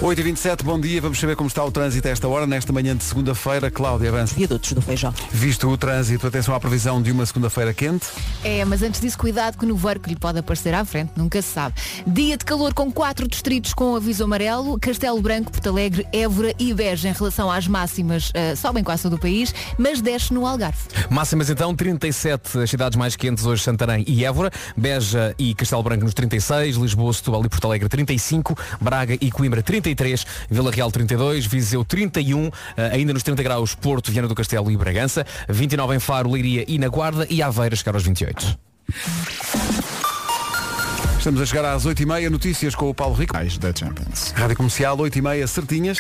8h27, bom dia, vamos saber como está o trânsito a esta hora, nesta manhã de segunda-feira. Cláudia, avança. Viadutos do Feijó. Visto o trânsito, atenção à previsão de uma segunda-feira quente. É, mas antes disso, cuidado com o nevoeiro que lhe pode aparecer à frente, nunca se sabe. Dia de calor com quatro distritos com aviso amarelo, Castelo Branco, Porto Alegre, Évora e Beja em relação às máximas, eh, sobem quase todo o país, mas desce no Algarve. Máximas então, 37 as cidades mais quentes hoje, Santarém e Évora, Beja e Castelo Branco nos 36, Lisboa, Setúbal e Porto Alegre 35, Braga e Coimbra 33, Vila Real 32, Viseu 31, eh, ainda nos 30 graus Porto, Viana do Castelo e Bragança, 29 em Faro, Leiria e na Guarda e Aveira chegar aos 28. Estamos a chegar às 8h30, notícias com o Paulo Rico. da Champions. Rádio Comercial, 8h30, certinhas.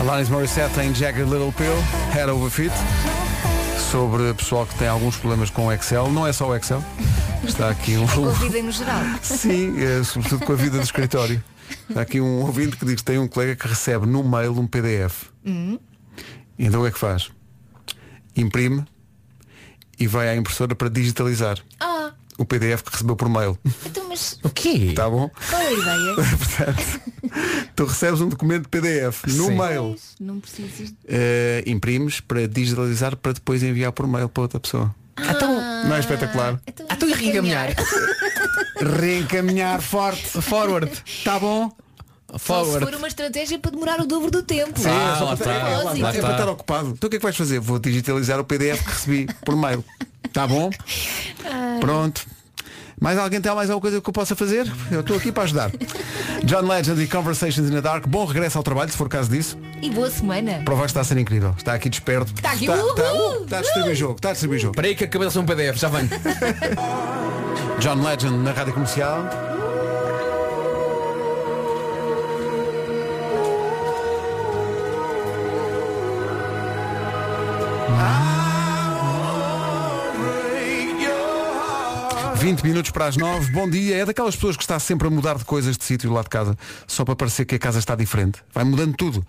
Alanis Morissette em Jagged Little Pill, Head Over Feet. Sobre pessoal que tem alguns problemas com o Excel. Não é só o Excel. Está aqui um. Com a vida no geral. Sim, é, sobretudo com a vida do escritório. Está aqui um ouvinte que diz que tem um colega que recebe no mail um PDF. Hum. Então o que é que faz? Imprime e vai à impressora para digitalizar Ah, o PDF que recebeu por mail. então mas O quê? Tá bom? qual é a ideia? Portanto, tu recebes um documento PDF no Sim. mail. Não precisas. Eh, imprimes para digitalizar para depois enviar por mail para outra pessoa. Não é espetacular? Então, Ah, tu e reencaminhar. Reencaminhar forte. Forward. Tá bom? Só se Forward. for uma estratégia para demorar o dobro do tempo. Sim, Ah, é lá para, está, é, lá é está. para estar ocupado. Então o que é que vais fazer? Vou digitalizar o PDF que recebi por mail. Tá bom? Pronto. Mais alguém tem mais alguma coisa que eu possa fazer? Eu estou aqui para ajudar. John Legend e Conversations in the Dark. Bom regresso ao trabalho, se for caso disso. E boa semana. Prova que está a ser incrível. Está aqui desperto. Está aqui, está, uhul, está, uh, está a distribuir jogo. Está a distribuir jogo. Espera aí que acabei de ser um PDF, já venho. John Legend na rádio comercial. Vinte minutos para as nove. Bom dia. É daquelas pessoas que está sempre a mudar de coisas de sítio lá de casa, só para parecer que a casa está diferente. Vai mudando tudo.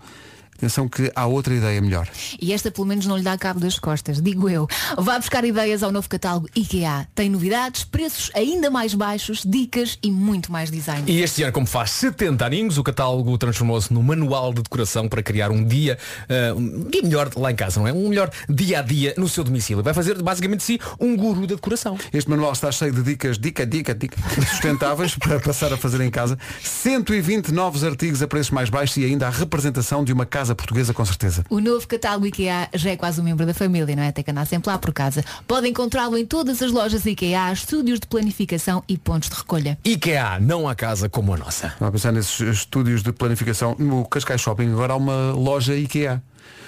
Atenção que há outra ideia melhor. E esta pelo menos não lhe dá cabo das costas, digo eu. Vá buscar ideias ao novo catálogo IKEA. Tem novidades, preços ainda mais baixos, dicas e muito mais design. E este ano, como faz 70 aninhos, o catálogo transformou-se no manual de decoração para criar um dia, eh, um dia melhor lá em casa, não é? Um melhor dia a dia no seu domicílio. Vai fazer basicamente de si um guru da decoração. Este manual está cheio de dicas, dica, dica, dica, sustentáveis para passar a fazer em casa. 120 novos artigos a preços mais baixos e ainda a representação de uma casa portuguesa com certeza. O novo catálogo IKEA já é quase um membro da família, não é? Tem que andar sempre lá por casa. Pode encontrá-lo em todas as lojas IKEA, estúdios de planificação e pontos de recolha. IKEA, não há casa como a nossa. Estava a pensar nesses estúdios de planificação. No Cascais Shopping agora há uma loja IKEA.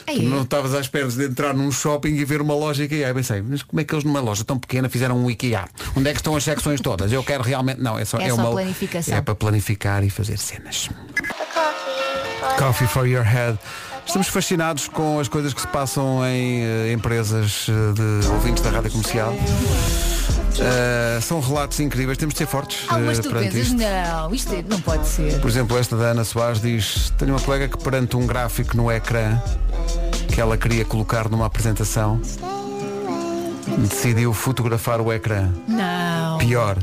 É. Tu não estavas à espera de entrar num shopping e ver uma loja IKEA. Eu pensei, mas como é que eles numa loja tão pequena fizeram um IKEA? Onde é que estão as secções todas? Eu quero realmente. Não, é só, É só uma planificação. É para planificar e fazer cenas. Coffee for your head. Estamos fascinados com as coisas que se passam em eh, empresas eh, de ouvintes da rádio comercial. Eh, são relatos incríveis, temos de ser fortes Ah, mas eh, tu perante pensas, isto. não, isto não pode ser. Por exemplo, esta da Ana Soares diz Tenho uma colega que perante um gráfico no ecrã que ela queria colocar numa apresentação decidiu fotografar o ecrã. Não. Pior,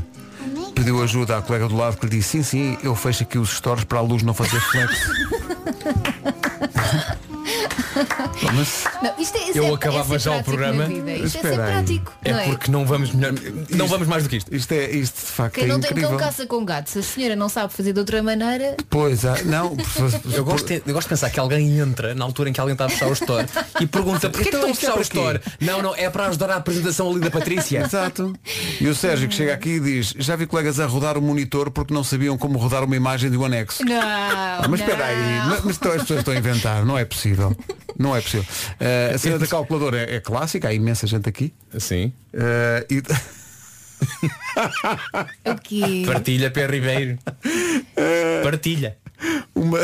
pediu ajuda à colega do lado que lhe disse Sim, sim, eu fecho aqui os stores para a luz não fazer reflexo. Mas Não, isto é, Eu é- é acabava ser já o programa. Isto é ser Espera aí. prático. É não é? porque não vamos melhor, não vamos mais do que isto. isto é isto de facto Quem é não tem incrível. cão caça com gato. Se a senhora não sabe fazer de outra maneira, Pois há, não, Eu gosto, de, eu gosto de pensar que alguém entra na altura em que alguém está a fechar o store e pergunta porquê que Então estão a é fechar o store? Não, não, é para ajudar a apresentação ali da Patrícia. Exato. E o Sérgio que chega aqui e diz, já vi colegas a rodar o monitor porque não sabiam como rodar uma imagem de um anexo. não. Ah, mas espera aí, mas, mas então as pessoas estão a inventar, não é possível. Não é possível. Eh, a cena da calculadora é, é clássica, há imensa gente aqui. Sim. Eh, e-? Partilha, Pé Ribeiro. Partilha. Uma,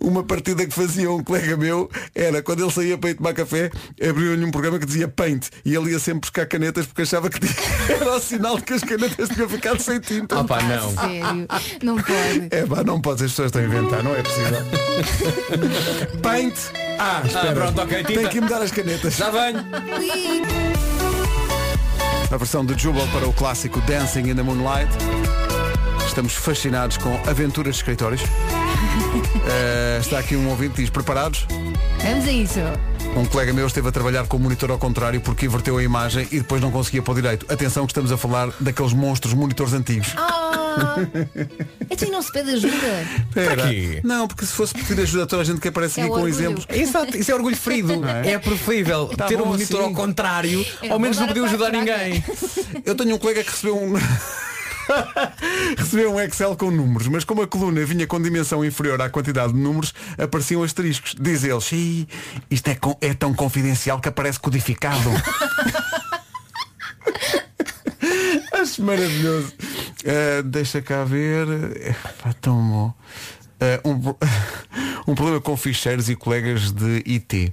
uma partida que fazia um colega meu era quando ele saía para ir tomar café, abriu-lhe um programa que dizia Paint e ele ia sempre buscar canetas porque achava que era o sinal de que as canetas tinham ficado sem tinta. Ah pá, não. Sério, não pode. É pá, não pode, as pessoas estão a inventar, não é possível. Paint. Ah, espera. pronto, ok, tinta. Tem que mudar as canetas. Já venho. A versão de Jubal para o clássico Dancing in the Moonlight. Estamos fascinados com aventuras de escritórios. Eh, está aqui um ouvinte que diz preparados. Vamos a isso. Um colega meu esteve a trabalhar com o monitor ao contrário porque inverteu a imagem e depois não conseguia pôr direito. Atenção que estamos a falar daqueles monstros monitores antigos. Ah, então não se pede ajuda. Espera. quê? Não, porque se fosse pedir ajuda a toda a gente que aparece É aqui com orgulho. exemplos. Exato, isso é orgulho ferido. É, preferível Tá ter bom um monitor assim. ao contrário, É, ao menos não podia ajudar ninguém. Eu tenho um colega que recebeu um. recebeu um Excel com números, mas como a coluna vinha com dimensão inferior à quantidade de números, apareciam asteriscos. Diz ele, "Xiii, isto é, com- é tão confidencial que aparece codificado. Acho maravilhoso. Uh, deixa cá ver. Epá, tão bom. Uh, um, um problema com ficheiros e colegas de IT.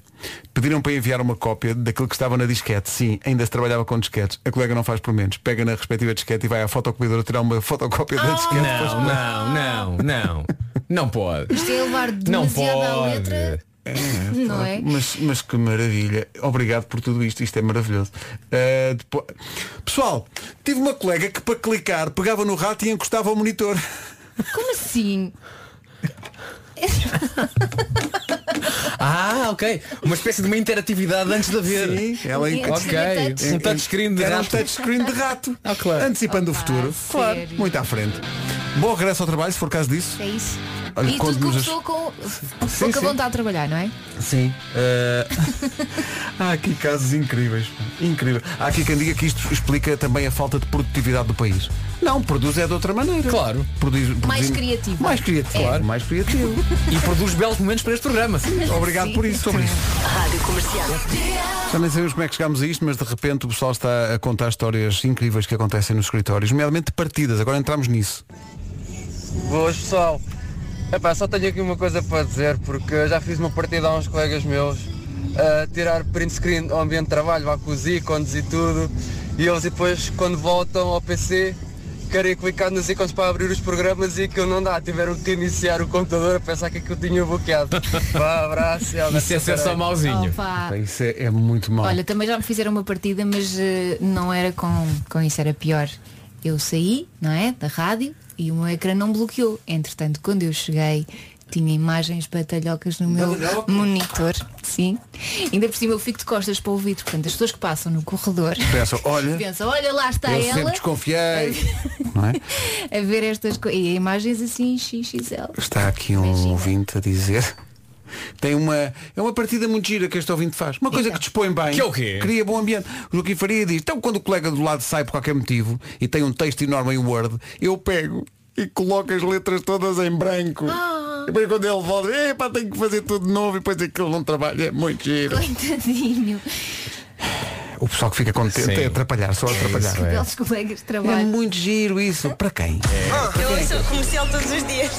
Pediram para enviar uma cópia daquilo que estava na disquete. Sim, ainda se trabalhava com disquetes. A colega não faz por menos. Pega na respectiva disquete e vai à fotocopiadora tirar uma fotocópia da disquete. depois Não, não, não, não. Não pode. Isto é levar Não pode. letra. Não é? Mas, mas que maravilha. Obrigado por tudo isto. Isto é maravilhoso. Uh, depois... Pessoal, tive uma colega que para clicar pegava no rato e encostava ao monitor. Como assim? Ah, ok. Uma espécie de uma interatividade antes de haver. Sim, ela Antes de haver touch. Um touchscreen de Era um rato. touchscreen de rato. Ah, claro. Antecipando o Opa, futuro. Claro. Muito à frente. Bom regresso ao trabalho, se for caso disso. É isso. Olha, e tudo conte-nos as- começou com Sim, pouca sim. vontade de trabalhar, não é? Sim. Eh, Há aqui casos incríveis. Incrível. Há aqui quem diga que isto explica também a falta de produtividade do país. Não, produz é de outra maneira. Claro. Produz, Mais produzir- criativo. Mais criativo, É. claro. Mais criativo. E produz belos momentos para este programa. Obrigado por isso. Sobre isso. Rádio Comercial. Já nem sabemos como é que chegámos a isto, mas de repente o pessoal está a contar histórias incríveis que acontecem nos escritórios, nomeadamente partidas. Agora entramos nisso. Boas pessoal. Epá, só tenho aqui uma coisa para dizer, porque já fiz uma partida a uns colegas meus a tirar print screen ao ambiente de trabalho, vá com os ícones e tudo, e eles depois quando voltam ao PC querem clicar nos ícones para abrir os programas e aquilo não dá, tiveram que iniciar o computador a pensar que aquilo tinha bloqueado. Vá, abraço. e Isso é ser só mauzinho. Isso é, é muito mau. Olha, também já me fizeram uma partida, mas eh, não era com, com isso, era pior. Eu saí, não é? Da rádio e o meu ecrã não bloqueou. Entretanto, quando eu cheguei, tinha imagens batalhocas no meu monitor. Sim. Ainda por cima eu fico de costas para o ouvido. Portanto, as pessoas que passam no corredor Pensam, olha, pensam, olha lá está eu sempre ela desconfiei. Não é? a ver estas coisas. E imagens assim XXL. Está aqui um Imagina. ouvinte a dizer. Tem uma. É uma partida muito gira que este ouvinte faz. Uma coisa que dispõe bem. Que é o quê? Cria bom ambiente. O Joaquim Faria diz, então quando o colega do lado sai por qualquer motivo e tem um texto enorme em Word, eu pego e coloco as letras todas em branco. Ah. E depois quando ele volta, epá, tenho que fazer tudo de novo e depois aquilo não trabalha. É muito giro. Coitadinho. O pessoal que fica contente Sim. é atrapalhar, só atrapalhar. Belos colegas de É trabalho. muito giro isso. Para quem? Eu ouço comercial todos os dias.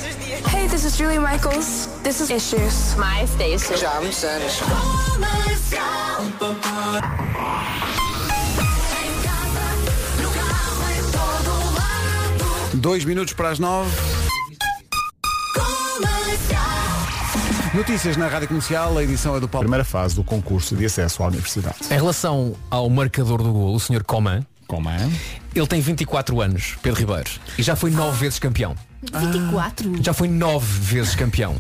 Hey, this is Julie Michaels. This is Issues. My station. Já há muitos anos. Dois minutos para as nove. Notícias na Rádio Comercial, a edição é do Paulo. Primeira fase do concurso de acesso à universidade. Em relação ao marcador do gol, o Sr. Coman, Como é? Ele tem 24 anos, Pedro Ribeiro, e já foi nove vezes campeão. 24? Já foi nove vezes campeão.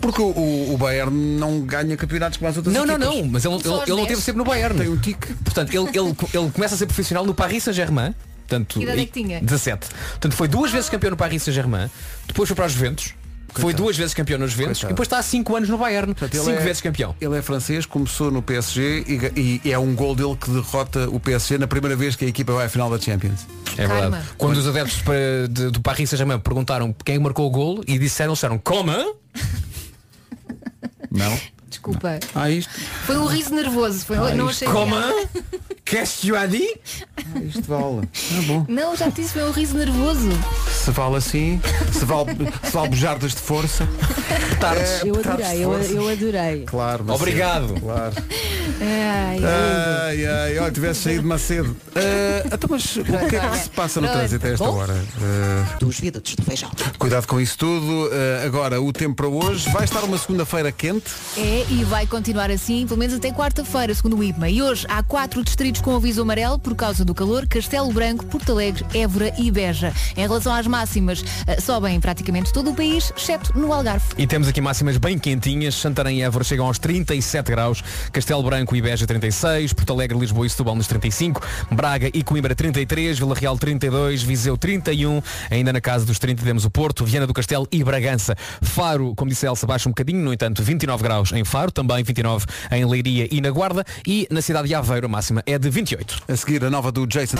Porque o, o- Bayern não ganha campeonatos como as outras Não, não, equipas. não, mas ele, ele, ele não teve sempre no Bayern. Tem um tique. Portanto, ele, ele, ele começa a ser profissional no Paris Saint-Germain. Portanto, Que idade é que tinha? 17. Portanto, foi duas vezes campeão no Paris Saint-Germain, depois foi para os Juventus, foi duas vezes campeão nos Juventus Coitado. e depois está há 5 anos no Bayern. Portanto, ele 5 é- vezes campeão. Ele é francês, começou no PSG e, ga- e é um gol dele que derrota o PSG na primeira vez que a equipa vai à final da Champions. É Karma. verdade. Quando os adeptos para- de- do Paris Saint-Germain perguntaram quem marcou o golo e disseram, disseram, como? Não? Desculpa. Ah, isto. Foi um riso nervoso. Foi, Ah, não isto- achei Como? piada. Qu'est-ce que tu as dit? Ah, isto vale. Ah, bom. Não, já te disse, foi um riso nervoso. Se vale assim, se vale, se vale bujardas de força. Tardes. Eu adorei, eu, eu adorei. Claro, Macedo, Obrigado. Claro. Ai, Ai, ai, olha, tivesse saído Macedo. Ah, então, mas o que é que se passa no Pronto. trânsito a esta Bom. hora? Ah, Dos viadutos de feijão. cuidado com isso tudo. Ah, agora, o tempo para hoje. Vai estar uma segunda-feira quente. É, e vai continuar assim, pelo menos até quarta-feira, segundo o IPMA. E hoje há quatro distritos com aviso amarelo por causa do calor, Castelo Branco, Porto Alegre, Évora e Beja. Em relação às máximas, eh, sobem em praticamente todo o país, exceto no Algarve. E temos aqui máximas bem quentinhas. Santarém e Évora chegam aos 37 graus. Castelo Branco e Beja 36. Porto Alegre, Lisboa e Setúbal nos 35. Braga e Coimbra 33. Vila Real 32. Viseu 31. Ainda na casa dos 30 temos o Porto, Viana do Castelo e Bragança. Faro, como disse Elsa, baixa um bocadinho. No entanto, 29 graus em Faro. Também 29 em Leiria e na Guarda. E na cidade de Aveiro a máxima é de 28. A seguir, a nova do Jason.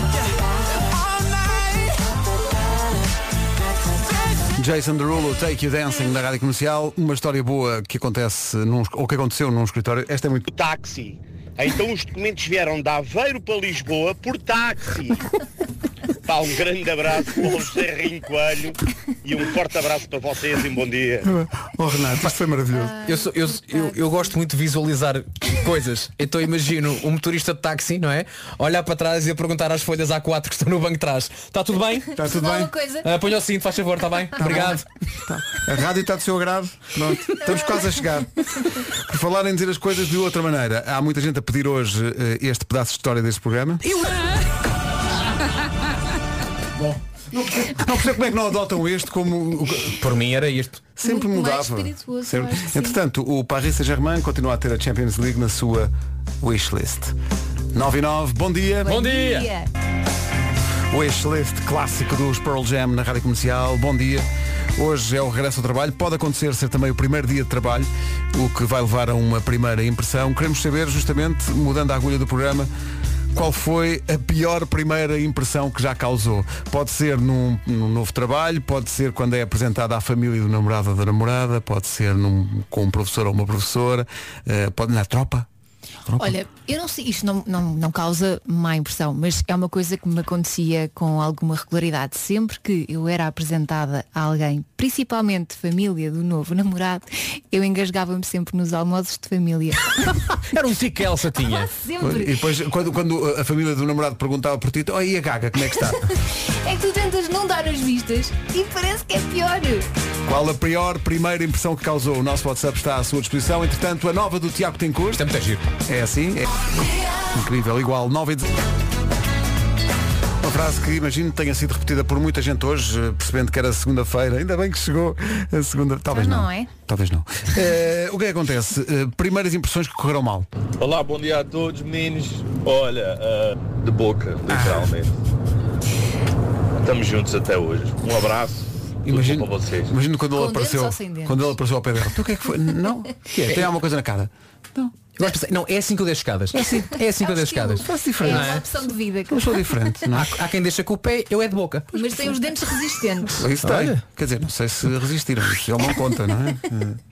Jason Derulo, Take You Dancing da Rádio Comercial. Uma história boa que acontece, num, ou que aconteceu num escritório. Esta é muito. táxi. Então os documentos vieram de Aveiro para Lisboa por táxi. Pá, um grande abraço para o José Rinho Coelho e um forte abraço para vocês e um bom dia. Oh Renato, isto foi maravilhoso. Eu, sou- eu, eu, eu gosto muito de visualizar coisas. Então imagino um motorista de táxi, não é? Olhar para trás e a perguntar às folhas A4 que estão no banco de trás. Está tudo bem? Está tudo bem? uma coisa. Ah, Ponha o cinto, faz favor, está bem? Obrigado. Tá. A rádio está do seu agrado. Pronto, estamos quase a chegar. Por falar em dizer as coisas de outra maneira, há muita gente a pedir hoje eh, este pedaço de história deste programa. Bom, não percebo, não percebo como é que não adotam este como. Por mim era isto. Sempre Muito mudava. Sempre. Entretanto, o Paris Saint-Germain continua a ter a Champions League na sua wishlist. 9 e 9, bom dia. Bom dia. Wishlist clássico dos Pearl Jam na Rádio Comercial. Bom dia. Hoje é o regresso ao trabalho. Pode acontecer ser também o primeiro dia de trabalho, o que vai levar a uma primeira impressão. Queremos saber, justamente, mudando a agulha do programa, qual foi a pior primeira impressão que já causou. Pode ser num, num novo trabalho, pode ser quando é apresentada à família do namorado ou da namorada, pode ser num- com um professor ou uma professora, eh, pode na tropa. Olha, eu não sei, isto não, não, não causa má impressão, mas é uma coisa que me acontecia com alguma regularidade. Sempre que eu era apresentada a alguém, principalmente família do novo namorado, eu engasgava-me sempre nos almoços de família. Era um tique que a Elsa tinha. E sempre. depois, quando, quando a família do namorado perguntava por ti, oh, e a gaga, como é que está? É que tu tentas não dar as vistas e parece que é pior. Qual a pior primeira impressão que causou? O nosso WhatsApp está à sua disposição. Entretanto, a nova do Tiago Tencourt. Isto é muito giro. É assim? É. Incrível, igual. 9 e 10. Uma frase que imagino tenha sido repetida por muita gente hoje, eh, percebendo que era segunda-feira. Ainda bem que chegou a segunda. Talvez não. não é? Talvez não. Eh, o que é que acontece? Eh, primeiras impressões que correram mal. Olá, bom dia a todos, meninos. Olha, ah, de boca, literalmente. Estamos juntos até hoje. Um abraço. Imagino, para vocês. imagino quando ele apareceu. Quando ele apareceu ao pé dela. Então o que é que foi? Não? O que é? Tem alguma coisa na cara? De pensar- não, é assim que eu deixo escadas. É assim, é assim que eu deixo escadas. Faço É diferente. uma opção de vida. Eu sou diferente. Não é? Há, há quem deixa com o pé, eu é de boca. Mas tem os dentes resistentes. Isso tem. Olha. Quer dizer, não sei se resistiram. Isso ele não conta, não é?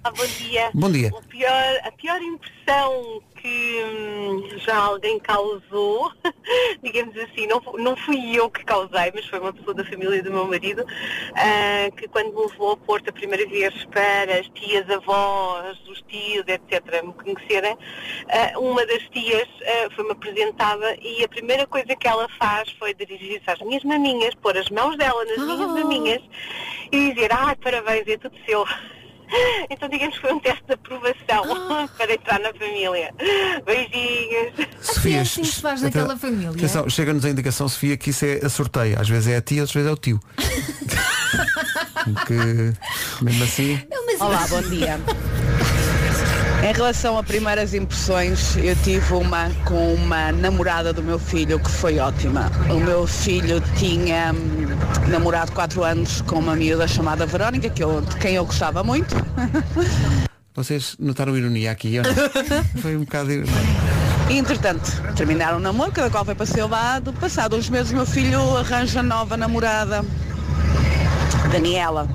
Ah, bom dia. Bom dia. O pior, a pior impressão que hum, já alguém causou, digamos assim, não, não fui eu que causei, mas foi uma pessoa da família do meu marido, ah, que quando me levou ao Porto a primeira vez para as tias avós, os tios, etc., me conhecerem, ah, uma das tias ah, foi-me apresentada e a primeira coisa que ela faz foi dirigir-se às minhas maminhas, pôr as mãos dela nas minhas maminhas e dizer, ai, parabéns, é tudo seu. Então digamos que foi um teste de aprovação Ah. para entrar na família. Beijinhos. Sofia, assim que se faz naquela família. atenção, chega-nos a indicação, Sofia, que isso é a sorteio. Às vezes é a tia, outras vezes é o tio. que mesmo assim. Olá, bom dia. Em relação a primeiras impressões, eu tive uma com uma namorada do meu filho que foi ótima. O meu filho tinha hum, namorado 4 anos com uma miúda chamada Verónica, que eu, de quem eu gostava muito. Vocês notaram ironia aqui? Foi um bocado. E, entretanto, terminaram o namoro, cada qual foi para o seu lado. Passado uns meses, meu filho arranja nova namorada, Daniela.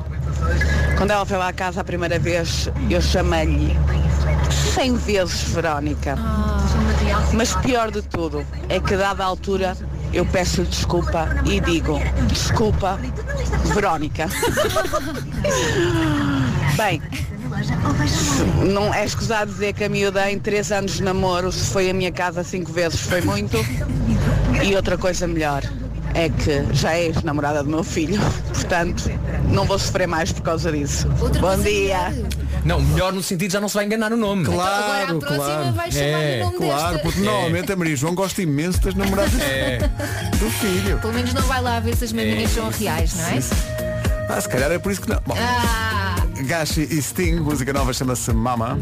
Quando ela foi lá à casa a primeira vez, eu chamei-lhe 100 vezes Verónica. Mas pior de tudo é que, dada a altura, eu peço-lhe desculpa e digo, desculpa, Verónica. Bem, não é escusado dizer que a miúda em 3 anos de namoro, se foi a minha casa cinco vezes, foi muito. E outra coisa melhor é que já é ex-namorada do meu filho. Portanto, não vou sofrer mais por causa disso. Bom dia. Não, melhor no sentido já não se vai enganar no nome. Claro, claro. É, claro, porque normalmente a Maria João gosta imenso das namoradas É. do filho. Pelo menos não vai lá ver se as maminhas são reais, não é? Ah, se calhar é por isso que não. Bom, Ah, Gashi e Sting, música nova chama-se Mama.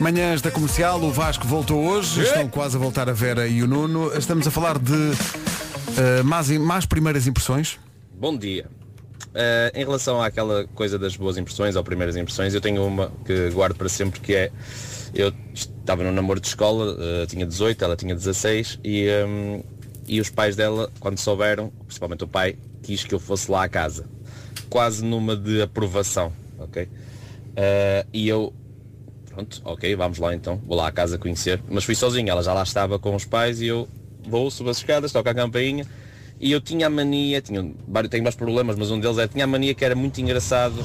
Manhãs da comercial, o Vasco voltou hoje, estão quase a voltar a Vera e o Nuno. Estamos a falar de eh, más, más primeiras impressões. Bom dia. Eh, em relação àquela coisa das boas impressões ou primeiras impressões, eu tenho uma que guardo para sempre que é eu estava num namoro de escola, eh, tinha 18, ela tinha 16 e, hum, e os pais dela, quando souberam, principalmente o pai, quis que eu fosse lá à casa. Quase numa de aprovação, ok? Eh, e eu pronto, ok, vamos lá então, vou lá à casa conhecer. Mas fui sozinho, ela já lá estava com os pais e eu vou, subo as escadas, toco a campainha e eu tinha a mania, tinha, vários- tenho vários problemas, mas um deles é, tinha a mania que era muito engraçado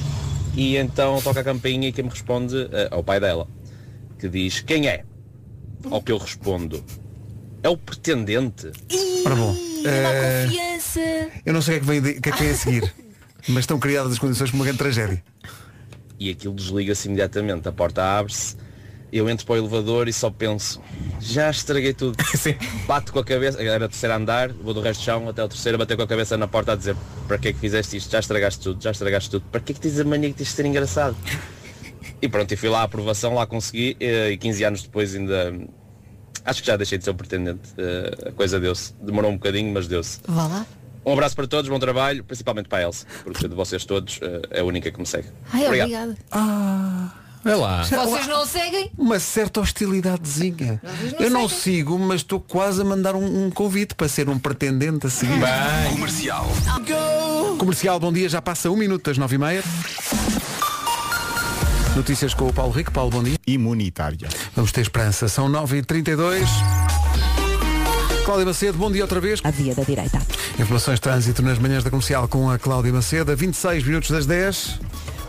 e então toco a campainha e quem me responde eh, é o pai dela, que diz, quem é? Ao que eu respondo, é o pretendente. Ora bom, dá eh, confiança. eu não sei o que é que vem, de- o que é que vem a seguir, mas estão criadas as condições para uma grande tragédia. e aquilo desliga-se imediatamente, a porta abre-se, eu entro para o elevador e só penso, já estraguei tudo. Bato com a cabeça, era o terceiro andar, vou do resto do chão até o terceiro, bater com a cabeça na porta a dizer, para que é que fizeste isto? Já estragaste tudo, já estragaste tudo, para que é que tens a mania que tens de ser engraçado? E pronto, e fui lá à aprovação, lá consegui, eh, e 15 anos depois ainda acho que já deixei de ser o pretendente. Eh, A coisa deu-se. Demorou um bocadinho, mas deu-se. Vá lá. Um abraço para todos, bom trabalho, principalmente para a Elsa, porque de vocês todos eh, é a única que me segue. Ai, obrigada. Vai lá. Vocês não seguem? Uma certa hostilidadezinha. Vocês não Eu não seguem. sigo, mas estou quase a mandar um, um convite para ser um pretendente a seguir. Bem. Comercial. Comercial, bom dia, já passa um minuto das nove e meia. Notícias com o Paulo Rico. Paulo, bom dia. Imunitária. Vamos ter esperança. São 9h32. Cláudia Macedo, bom dia outra vez. A via da direita. Informações de trânsito nas manhãs da comercial com a Cláudia Macedo. A 26 minutos das 10.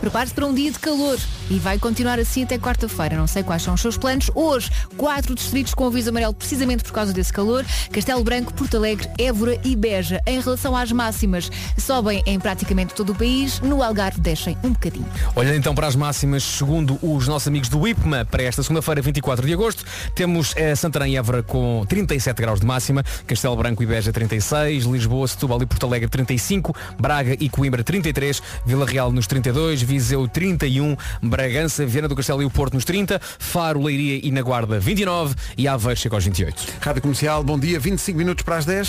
Prepare-se para um dia de calor e vai continuar assim até quarta-feira. Não sei quais são os seus planos. Hoje, quatro distritos com aviso amarelo precisamente por causa desse calor. Castelo Branco, Porto Alegre, Évora e Beja. Em relação às máximas, sobem em praticamente todo o país. No Algarve descem um bocadinho. Olhando então para as máximas, segundo os nossos amigos do IPMA, para esta segunda-feira, 24 de agosto, temos eh, Santarém e Évora com 37 graus de máxima, Castelo Branco e Beja 36, Lisboa, Setúbal e Porto Alegre 35, Braga e Coimbra 33, Vila Real nos 32, Viseu 31, Bragança, Viana do Castelo e o Porto nos 30, Faro, Leiria e na Guarda 29 e Aveiro chega aos 28. Rádio Comercial, bom dia, 25 minutos para as 10.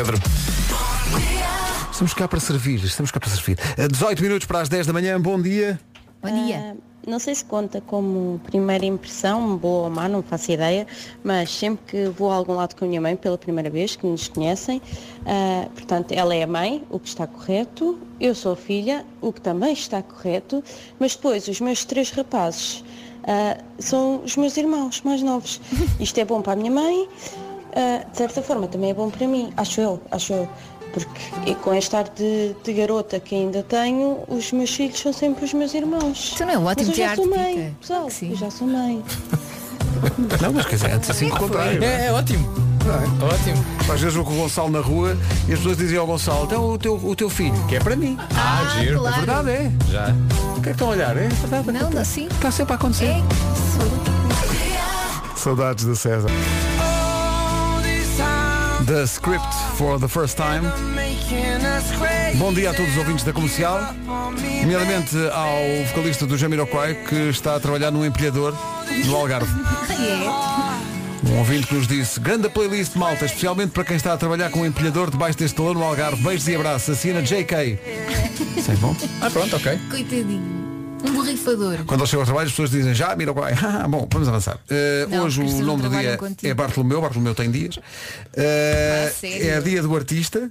Estamos cá para servir, estamos cá para servir. A 18 minutos para as 10 da manhã, bom dia. Bom dia. Ah, não sei se conta como primeira impressão, boa ou má, não faço ideia, mas sempre que vou a algum lado com a minha mãe pela primeira vez, que nos conhecem, ah, portanto, ela é a mãe, o que está correto, eu sou a filha, o que também está correto, mas depois os meus três rapazes ah, são os meus irmãos mais novos. Isto é bom para a minha mãe, ah, de certa forma também é bom para mim, acho eu, acho eu. Porque e com este ar de, de garota que ainda tenho, os meus filhos são sempre os meus irmãos. Isso não é um ótimo Mas eu já sou mãe, pessoal, eu já sou mãe. Não, mas quer dizer, antes assim do contrário. É, é ótimo. Ótimo. Às vezes vou com o Gonçalo na rua e as pessoas dizem ao Gonçalo, então o teu, o teu filho, que é para mim. Ah, giro. claro. É verdade, é. Já. O que é que estão a olhar? É verdade. Não, não, sim. Está sempre a acontecer. É. Saudades do César. The Script for the First Time. Bom dia a todos os ouvintes da comercial, nomeadamente ao vocalista do Jamiroquai que está a trabalhar num empilhador no Algarve. Um ouvinte que nos disse, grande playlist malta, especialmente para quem está a trabalhar com um empilhador debaixo deste talão no Algarve. Beijos e abraços. Assina JK. Isso é bom? Ah, pronto, ok. Coitadinho. Um borrifador. Quando eu chego ao trabalho as pessoas dizem já Miroquai. Ah, bom, vamos avançar. Uh, Não, hoje o não nome do dia contigo. é Bartolomeu, Bartolomeu tem dias. Uh, sério? é dia do artista.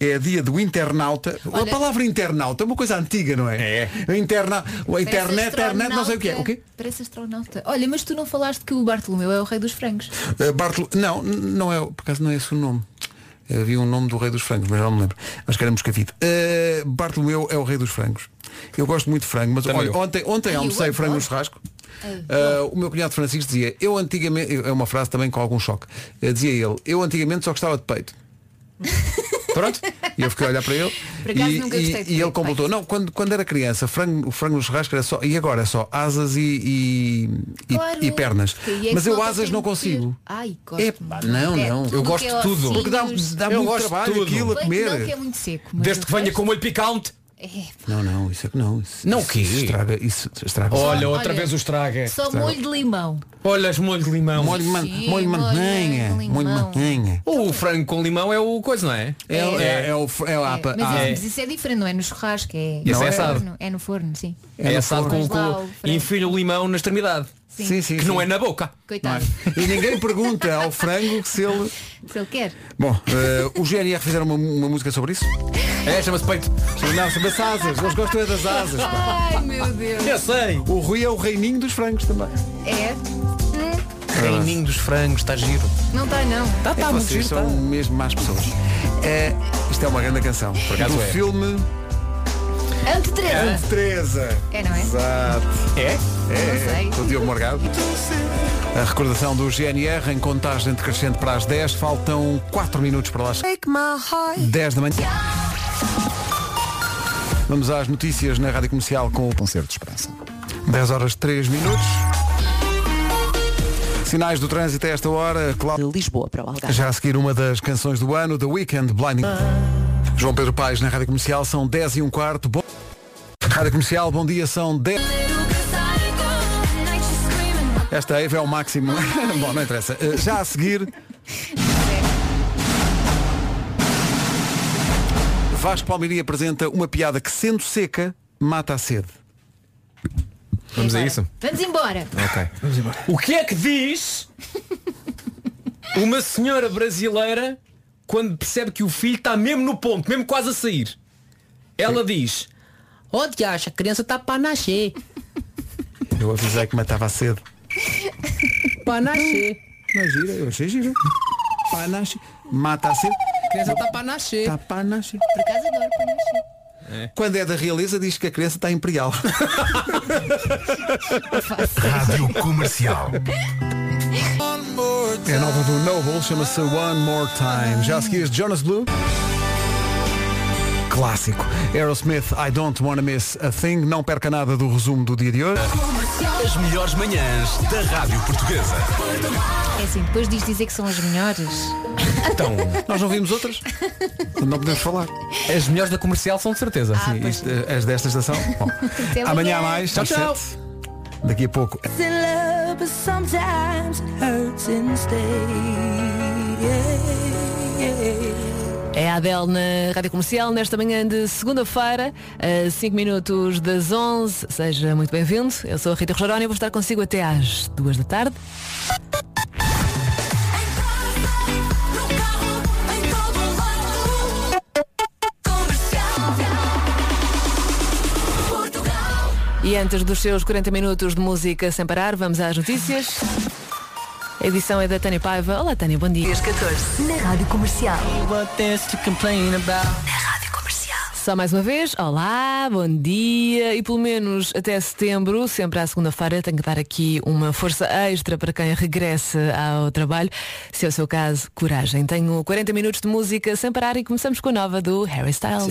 É dia do internauta. a Olha- palavra internauta é uma coisa antiga, não é? É. Interna, o internet, internet, não sei o que é. O quê? Parece astronauta. Olha, mas tu não falaste que o Bartolomeu é o rei dos frangos. Uh, Bartolo... Não, n- não é, por acaso não é esse o nome. Havia um nome do rei dos frangos, mas já não me lembro. Mas que era moscavide. Uh, Bartolomeu é o rei dos frangos. Eu gosto muito de frango, mas Também olha, eu. ontem, ontem almocei frango no churrasco. Uh, o meu cunhado Francisco dizia, eu antigamente, é uma frase também com algum choque, Uh, dizia ele, eu antigamente só gostava de peito. Pronto, e eu fiquei a olhar para ele Por acaso e, nunca e- gostei de e ele peito, completou, não, quando, quando era criança, frango, o frango no churrasco era só, e agora é só asas e, e, e- Claro. e pernas. Porque aí é que Mas eu asas não consigo. ter. Ai, gosto. Epá, não, É, não. tudo Eu que gosto é de tudo. Porque dá, dá Eu muito gosto de trabalho tudo. aquilo a não, que comer. é muito seco. mas Desde que venha resto- com molho picante. É, Não, não, isso é que não. Isso, Não, isso o quê? Estraga, isso estraga. Olha, outra Olha, vez o estraga. Só molho de limão. Olha as molho de limão. molho de man- molho de mantenha. Molho de mantenha. O frango com limão é o coisa, não é? É, é, é o é o É, apa- mas, ah, isso, mas isso é diferente, não é no churrasco, é, Isso no é assado. forno. É no forno, sim. É, no assado forno. com, com enfia o limão na extremidade. Sim. Sim, sim. Que sim. não é na boca. Coitado. E ninguém pergunta ao frango se ele. Se ele quer. Bom, eh, o GNR fizeram uma, uma música sobre isso? É, chama-se peito. Não, chama-se asas. Eles gostam é das asas. pá. Ai meu Deus. Eu sei. O Rui é o reininho dos frangos também. É? Reininho dos frangos, está giro. Não está não. Tá, É tá, muito vocês giro, são tá. mesmo más pessoas. É, isto é uma grande canção. acaso do é. filme Ante Teresa. Ante Teresa. É, não é? Exato. É? É, Não sei. o Diogo Morgado. A recordação do GNR em contagem decrescente para as 10. Faltam 4 minutos para lá. 10 da manhã. Vamos às notícias na Rádio Comercial com o Concerto de Esperança. 10 horas 3 minutos. Sinais do trânsito a esta hora. Cláudio. De Lisboa para o Algarve. Já a seguir uma das canções do ano, The Weekend Blinding. João Pedro Paes na Rádio Comercial, são 10 e um quarto. Bom... Rádio Comercial, bom dia, são 10. Esta Eva é o máximo. bom, não interessa. Eh, Já a seguir. Vasco Palmeirinho apresenta uma piada que, sendo seca, mata a sede. Vamos a isso? Vamos embora. Ok. O que é que diz uma senhora brasileira quando percebe que o filho está mesmo no ponto, mesmo quase a sair? Ela diz, ó diacho, a criança está para nascer. Eu avisei que matava a sede. Para nascer. Não é gira, eu achei gira. Pá, nasce, mata a sede. A criança está para nascer. Está para nascer. Por acaso adoro para nascer. Quando é da realeza diz que a criança está imperial. Rádio Comercial. É nova do Noble, chama-se One More Time. Já a seguir Jonas Blue. Clássico. Aerosmith, I Don't Wanna Miss a Thing. Não perca nada do resumo do dia de hoje. As melhores manhãs da Rádio Portuguesa. É assim, depois diz dizer que são as melhores. Então, nós não vimos outras? Não podemos falar. As melhores da comercial são de certeza. Ah, Sim, isto, eh, as desta estação. Bom, amanhã amanhã. mais. Tchau, tchau. sete. Daqui a pouco. É a Adele na Rádio Comercial nesta manhã de segunda-feira, a 5 minutos das 11. Seja muito bem-vindo. Eu sou a Rita Rogeroni e vou estar consigo até às 2 da tarde. E antes dos seus 40 minutos de música sem parar, vamos às notícias. A edição é da Tânia Paiva. Olá, Tânia, bom dia. 14 na Rádio Comercial. Na Rádio Comercial. Só mais uma vez, olá, bom dia e pelo menos até setembro, sempre à segunda-feira, tenho que dar aqui uma força extra para quem regresse ao trabalho. Se é o seu caso, coragem. Tenho 40 minutos de música sem parar e começamos com a nova do Harry Styles.